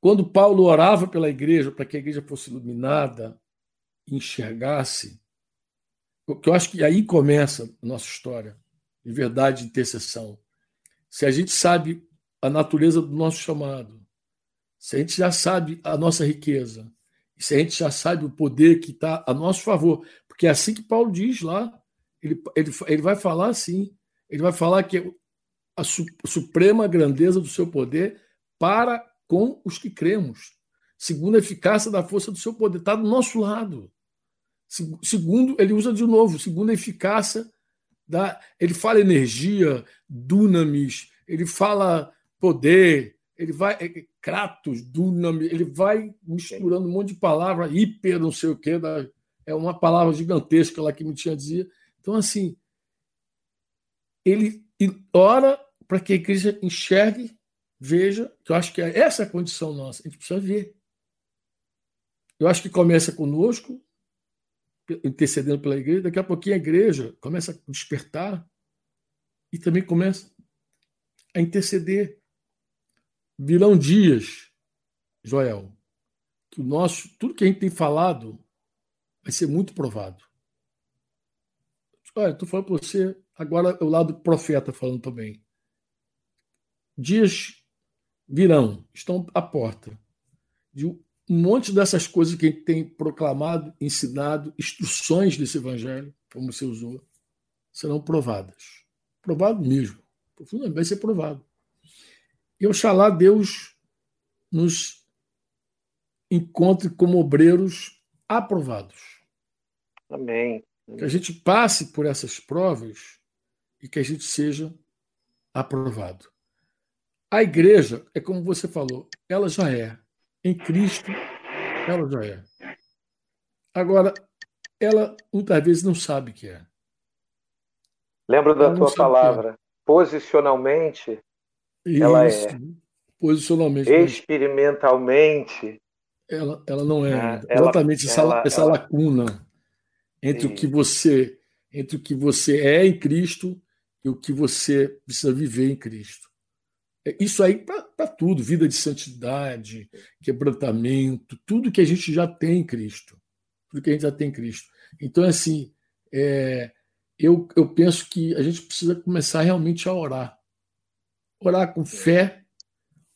quando Paulo orava pela igreja, para que a igreja fosse iluminada, enxergasse, que eu acho que aí começa a nossa história de verdade de intercessão. Se a gente sabe a natureza do nosso chamado, se a gente já sabe a nossa riqueza, se a gente já sabe o poder que está a nosso favor, porque é assim que Paulo diz lá, ele, ele, ele vai falar assim, ele vai falar que a su, suprema grandeza do seu poder para com os que cremos, segundo a eficácia da força do seu poder, está do nosso lado. Segundo, ele usa de novo, segundo a eficácia da. Ele fala energia, dunamis, ele fala poder, ele vai. É, kratos, dunamis, ele vai misturando um monte de palavras, hiper, não sei o quê, da, é uma palavra gigantesca lá que me tinha dizia. Então, assim, ele ora para que a igreja enxergue, veja, que eu acho que é essa a condição nossa, a gente precisa ver. Eu acho que começa conosco, intercedendo pela igreja, daqui a pouquinho a igreja começa a despertar e também começa a interceder. Virão dias, Joel, que o nosso, tudo que a gente tem falado vai ser muito provado. Olha, estou falando para você, agora o lado profeta falando também. Dias virão, estão à porta. De um monte dessas coisas que a gente tem proclamado, ensinado, instruções desse evangelho, como você usou, serão provadas. Provado mesmo. Profundamente vai ser provado. E oxalá Deus nos encontre como obreiros aprovados. Amém. Que a gente passe por essas provas e que a gente seja aprovado. A igreja, é como você falou, ela já é. Em Cristo, ela já é. Agora, ela muitas vezes não sabe que é. Lembra da tua é. palavra. É. Posicionalmente, Isso. ela é. Posicionalmente. Experimentalmente. Ela, ela não é. é Exatamente essa, ela, essa ela... lacuna entre o que você entre o que você é em Cristo e o que você precisa viver em Cristo. É isso aí para tudo, vida de santidade, quebrantamento, tudo que a gente já tem em Cristo. Tudo que a gente já tem em Cristo. Então, assim, é, eu, eu penso que a gente precisa começar realmente a orar. Orar com fé,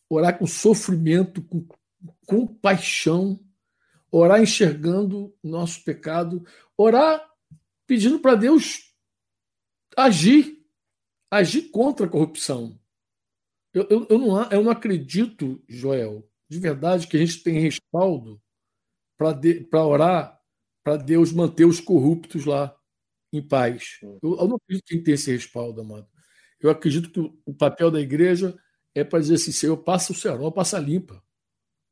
orar com sofrimento, com compaixão, orar enxergando o nosso pecado, orar pedindo para Deus agir, agir contra a corrupção. Eu, eu, eu, não, eu não acredito, Joel, de verdade, que a gente tem respaldo para orar para Deus manter os corruptos lá em paz. Eu, eu não acredito que tem esse respaldo, amado. Eu acredito que o, o papel da igreja é para dizer assim: Senhor, passa o cerol, passa limpa.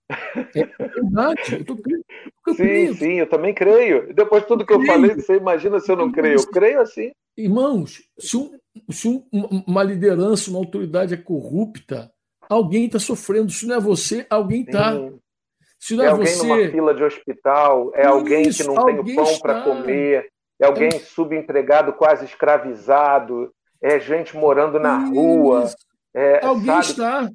É verdade. Eu tô, eu sim, creio. sim, eu também creio. Depois de tudo que eu, eu falei, você imagina se eu não creio. Eu creio assim. Irmãos, se, um, se um, uma liderança, uma autoridade é corrupta, alguém está sofrendo. Se não é você, alguém está. Se não é, é alguém você... numa fila de hospital, é Isso, alguém que não tem o pão para comer, é alguém é... subempregado, quase escravizado, é gente morando na Isso. rua. É, alguém sabe? está.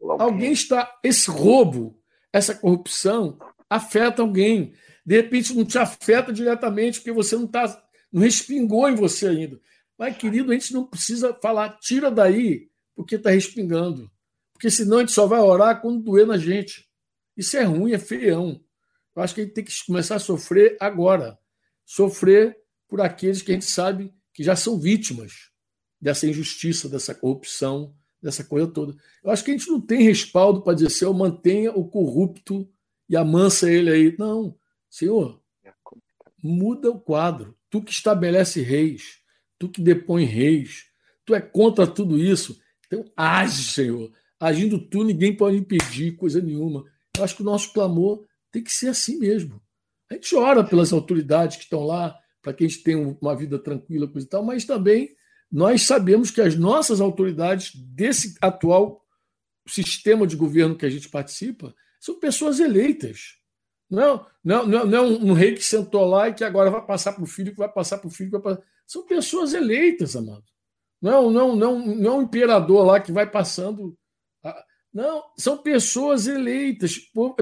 Alguém. alguém está. Esse roubo, essa corrupção afeta alguém. De repente não te afeta diretamente porque você não está, não respingou em você ainda. Mas, querido, a gente não precisa falar, tira daí, porque está respingando. Porque senão a gente só vai orar quando doer na gente. Isso é ruim, é feião. Eu acho que a gente tem que começar a sofrer agora. Sofrer por aqueles que a gente sabe que já são vítimas dessa injustiça, dessa corrupção, dessa coisa toda. Eu acho que a gente não tem respaldo para dizer eu mantenha o corrupto e amansa ele aí. Não, Senhor, muda o quadro. Tu que estabelece reis, tu que depõe reis, tu é contra tudo isso. Então, age, Senhor. Agindo tu, ninguém pode impedir coisa nenhuma. Eu acho que o nosso clamor tem que ser assim mesmo. A gente ora pelas autoridades que estão lá, para que a gente tenha uma vida tranquila, coisa e tal, mas também nós sabemos que as nossas autoridades desse atual sistema de governo que a gente participa são pessoas eleitas. Não, não, não, não é um, um rei que sentou lá e que agora vai passar para o filho, que vai passar para o filho. Que vai passar... São pessoas eleitas, amado. Não, não, não, não é um imperador lá que vai passando. Não, são pessoas eleitas,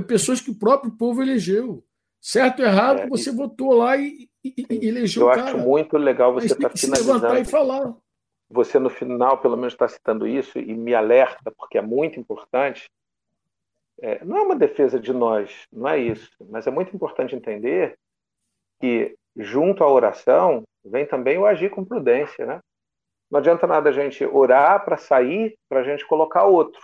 pessoas que o próprio povo elegeu. Certo ou errado, é, você votou lá e, e, e elegeu o cara. Eu acho muito legal você estar tá finalizando. Se levantar e falar. Você, no final, pelo menos, está citando isso e me alerta, porque é muito importante é, não é uma defesa de nós, não é isso, mas é muito importante entender que, junto à oração, vem também o agir com prudência, né? Não adianta nada a gente orar para sair, para a gente colocar outro.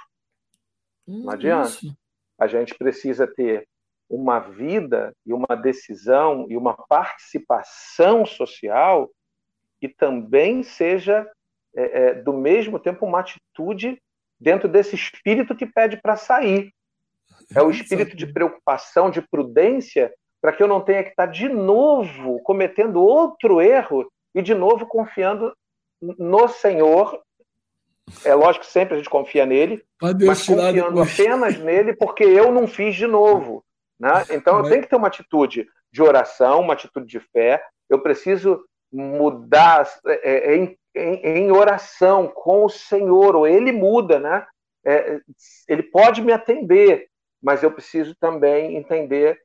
Não adianta. Isso. A gente precisa ter uma vida e uma decisão e uma participação social que também seja, é, é, do mesmo tempo, uma atitude dentro desse espírito que pede para sair. É o espírito de preocupação, de prudência, para que eu não tenha que estar de novo cometendo outro erro e de novo confiando no Senhor. É lógico que sempre a gente confia nele, mas confiando apenas nele porque eu não fiz de novo. Né? Então eu tenho que ter uma atitude de oração, uma atitude de fé. Eu preciso mudar é, é, em, em, em oração com o Senhor, ou ele muda, né? É, ele pode me atender, mas eu preciso também entender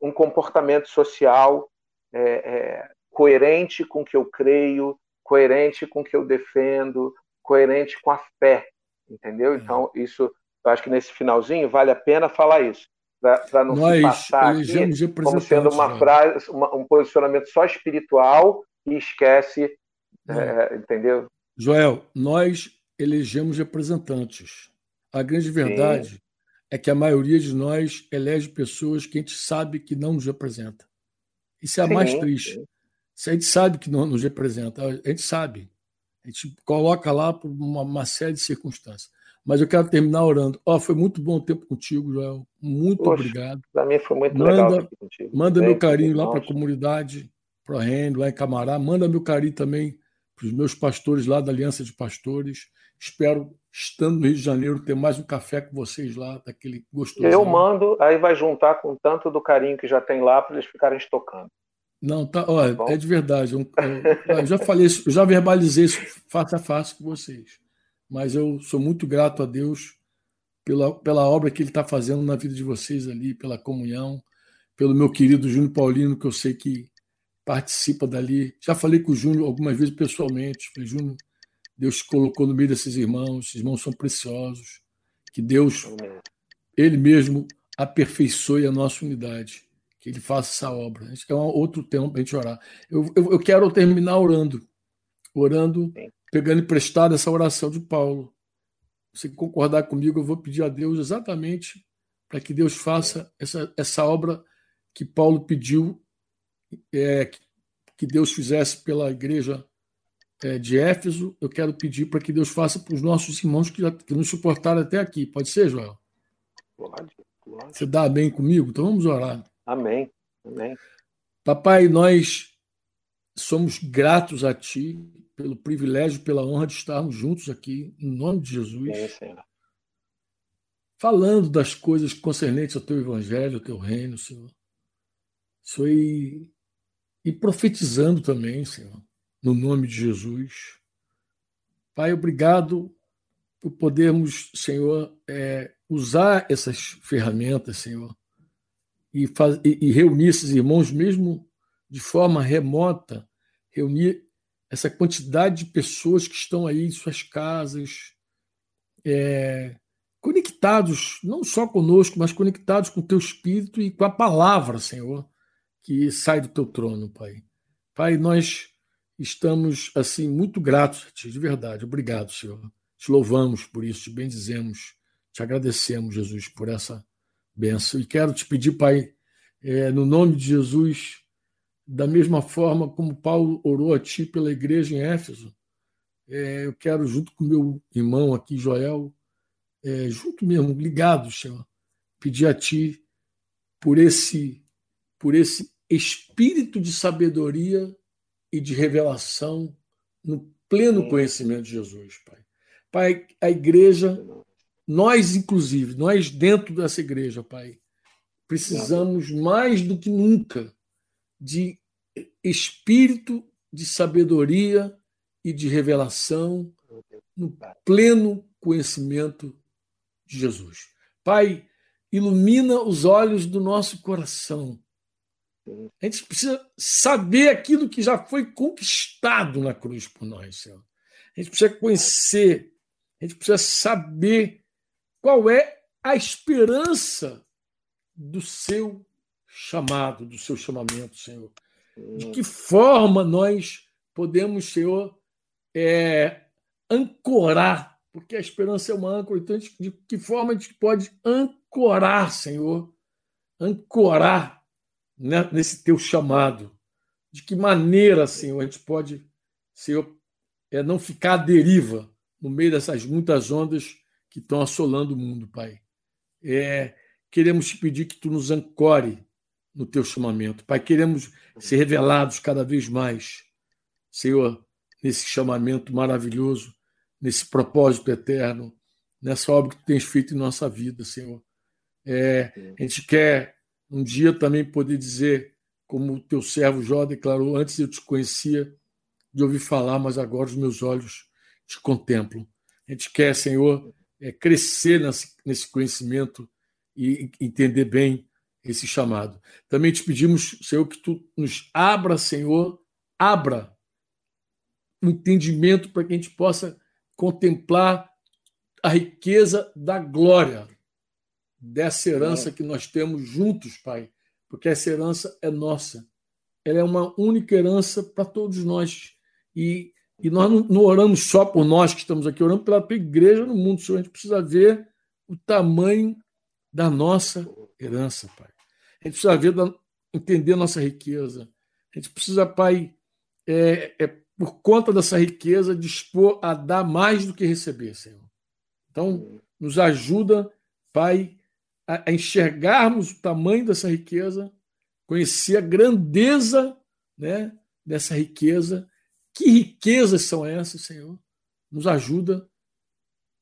um comportamento social é, é, coerente com o que eu creio, coerente com o que eu defendo, coerente com a fé, entendeu? Uhum. Então, isso, eu acho que nesse finalzinho vale a pena falar isso, para não Nós se passar aqui como sendo uma frase, uma, um posicionamento só espiritual e esquece, é, entendeu? Joel, nós elegemos representantes. A grande verdade Sim. é que a maioria de nós elege pessoas que a gente sabe que não nos representa. Isso é a Sim. mais triste. Se a gente sabe que não nos representa, a gente sabe. A gente coloca lá por uma, uma série de circunstâncias. Mas eu quero terminar orando. Ó, oh, foi muito bom o tempo contigo, Joel. Muito Poxa, obrigado. Para mim foi muito manda, legal contigo. Manda Bem, meu carinho lá para a comunidade, para o reino, lá em Camará. Manda meu carinho também para os meus pastores lá da Aliança de Pastores. Espero, estando no Rio de Janeiro, ter mais um café com vocês lá, daquele gostoso. Eu mando, aí vai juntar com tanto do carinho que já tem lá para eles ficarem estocando. Não, tá, olha, tá é de verdade. Eu, eu, eu já falei isso, eu já verbalizei isso face a face com vocês. Mas eu sou muito grato a Deus pela, pela obra que Ele está fazendo na vida de vocês ali, pela comunhão, pelo meu querido Júnior Paulino, que eu sei que participa dali. Já falei com o Júnior algumas vezes pessoalmente. Falei, Júnior, Deus colocou no meio desses irmãos, esses irmãos são preciosos. Que Deus, Ele mesmo, aperfeiçoe a nossa unidade. Que Ele faça essa obra. É um outro tempo para a gente orar. Eu, eu, eu, quero terminar orando. Orando, pegando emprestado essa oração de Paulo. Se concordar comigo, eu vou pedir a Deus exatamente para que Deus faça essa, essa obra que Paulo pediu é, que Deus fizesse pela igreja é, de Éfeso, eu quero pedir para que Deus faça para os nossos irmãos que, que nos suportaram até aqui. Pode ser, Joel? Pode, pode. Você dá bem comigo? Então vamos orar. Amém. Amém. Papai, nós somos gratos a Ti pelo privilégio, pela honra de estarmos juntos aqui, em nome de Jesus. Sim. Falando das coisas concernentes ao Teu Evangelho, ao Teu reino, Senhor. Senhor, e e profetizando também, Senhor, no nome de Jesus. Pai, obrigado por podermos, Senhor, é, usar essas ferramentas, Senhor, e, faz, e, e reunir esses irmãos, mesmo de forma remota, reunir essa quantidade de pessoas que estão aí em suas casas, é, conectados, não só conosco, mas conectados com o teu espírito e com a palavra, Senhor que sai do teu trono, Pai. Pai, nós estamos assim muito gratos a Ti, de verdade. Obrigado, Senhor. Te louvamos por isso, te bendizemos, te agradecemos, Jesus, por essa benção. E quero te pedir, Pai, é, no nome de Jesus, da mesma forma como Paulo orou a Ti pela igreja em Éfeso, é, eu quero, junto com meu irmão aqui, Joel, é, junto mesmo, ligado, Senhor, pedir a Ti por esse por esse espírito de sabedoria e de revelação no pleno conhecimento de Jesus, Pai. Pai, a igreja, nós inclusive, nós dentro dessa igreja, Pai, precisamos mais do que nunca de espírito de sabedoria e de revelação no pleno conhecimento de Jesus. Pai, ilumina os olhos do nosso coração a gente precisa saber aquilo que já foi conquistado na cruz por nós, Senhor. A gente precisa conhecer, a gente precisa saber qual é a esperança do seu chamado, do seu chamamento, Senhor. De que forma nós podemos, Senhor, é, ancorar, porque a esperança é uma âncora, então de que forma a gente pode ancorar, Senhor, ancorar né, nesse teu chamado? De que maneira, Senhor, a gente pode, Senhor, é, não ficar à deriva no meio dessas muitas ondas que estão assolando o mundo, Pai? É, queremos te pedir que tu nos ancore no teu chamamento. Pai, queremos ser revelados cada vez mais, Senhor, nesse chamamento maravilhoso, nesse propósito eterno, nessa obra que tu tens feito em nossa vida, Senhor. É, a gente quer um dia também poder dizer, como o teu servo Jó declarou, antes eu te conhecia de ouvir falar, mas agora os meus olhos te contemplam. A gente quer, Senhor, é, crescer nesse, nesse conhecimento e entender bem esse chamado. Também te pedimos, Senhor, que tu nos abra, Senhor, abra o entendimento para que a gente possa contemplar a riqueza da glória dessa herança que nós temos juntos, Pai, porque essa herança é nossa. Ela é uma única herança para todos nós. E, e nós não, não, oramos só por nós que estamos aqui, oramos pela igreja no mundo, Senhor. A gente precisa ver o tamanho da nossa herança, Pai. A gente precisa ver, entender nossa riqueza. A gente precisa, Pai, é, é, por conta dessa riqueza, dispor a dar mais do que receber, Senhor. Então, nos ajuda, Pai, a, a enxergarmos o tamanho dessa riqueza, conhecer a grandeza né, dessa riqueza. Que riquezas são essas, Senhor? Nos ajuda,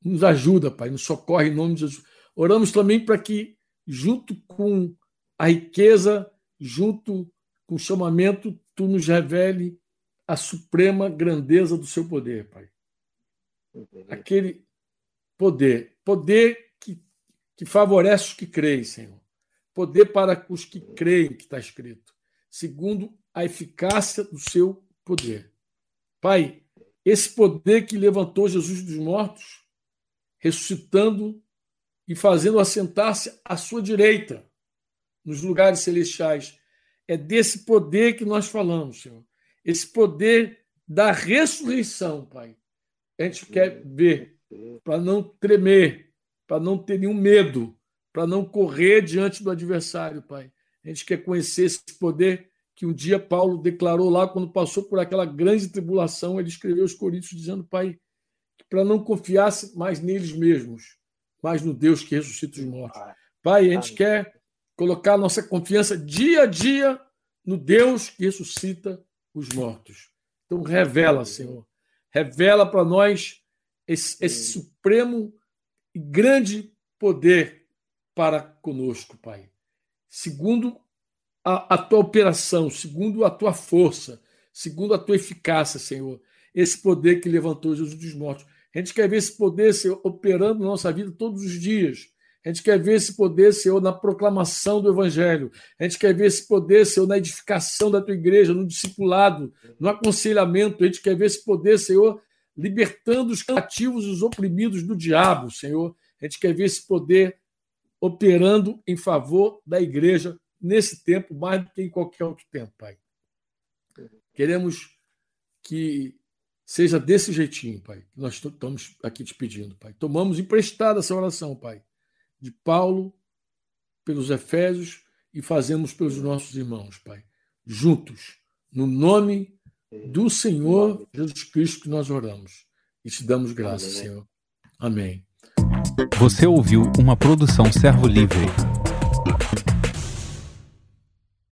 nos ajuda, Pai, nos socorre em nome de Jesus. Oramos também para que, junto com a riqueza, junto com o chamamento, tu nos revele a suprema grandeza do seu poder, Pai. Aquele poder, poder que, que favorece os que creem, Senhor. Poder para os que creem, que está escrito, segundo a eficácia do seu poder. Pai, esse poder que levantou Jesus dos mortos, ressuscitando e fazendo assentar-se à sua direita, nos lugares celestiais. É desse poder que nós falamos, Senhor. Esse poder da ressurreição, Pai. A gente quer ver para não tremer, para não ter nenhum medo, para não correr diante do adversário, Pai. A gente quer conhecer esse poder que um dia Paulo declarou lá quando passou por aquela grande tribulação. Ele escreveu aos Coríntios dizendo, Pai, para não confiasse mais neles mesmos, mas no Deus que ressuscita os mortos. Pai, a gente quer colocar nossa confiança dia a dia no Deus que ressuscita os mortos. Então, revela, Senhor. Revela para nós esse, esse supremo e grande poder para conosco, Pai. Segundo a, a, tua operação, segundo a tua força, segundo a tua eficácia, Senhor. Esse poder que levantou Jesus dos mortos. A gente quer ver esse poder, Senhor, operando na nossa vida todos os dias. A gente quer ver esse poder, Senhor, na proclamação do Evangelho. A gente quer ver esse poder, Senhor, na edificação da tua igreja, no discipulado, no aconselhamento. A gente quer ver esse poder, Senhor, libertando os cativos e os oprimidos do diabo, Senhor. A gente quer ver esse poder operando em favor da igreja nesse tempo, mais do que em qualquer outro tempo, Pai. Queremos que seja desse jeitinho, Pai, que nós estamos aqui te pedindo, Pai. Tomamos emprestada essa oração, Pai, de Paulo, pelos Efésios e fazemos pelos nossos irmãos, Pai, juntos, no nome do Senhor Jesus Cristo que nós oramos e te damos graças, Senhor. Amém. Você ouviu uma produção Servo Livre.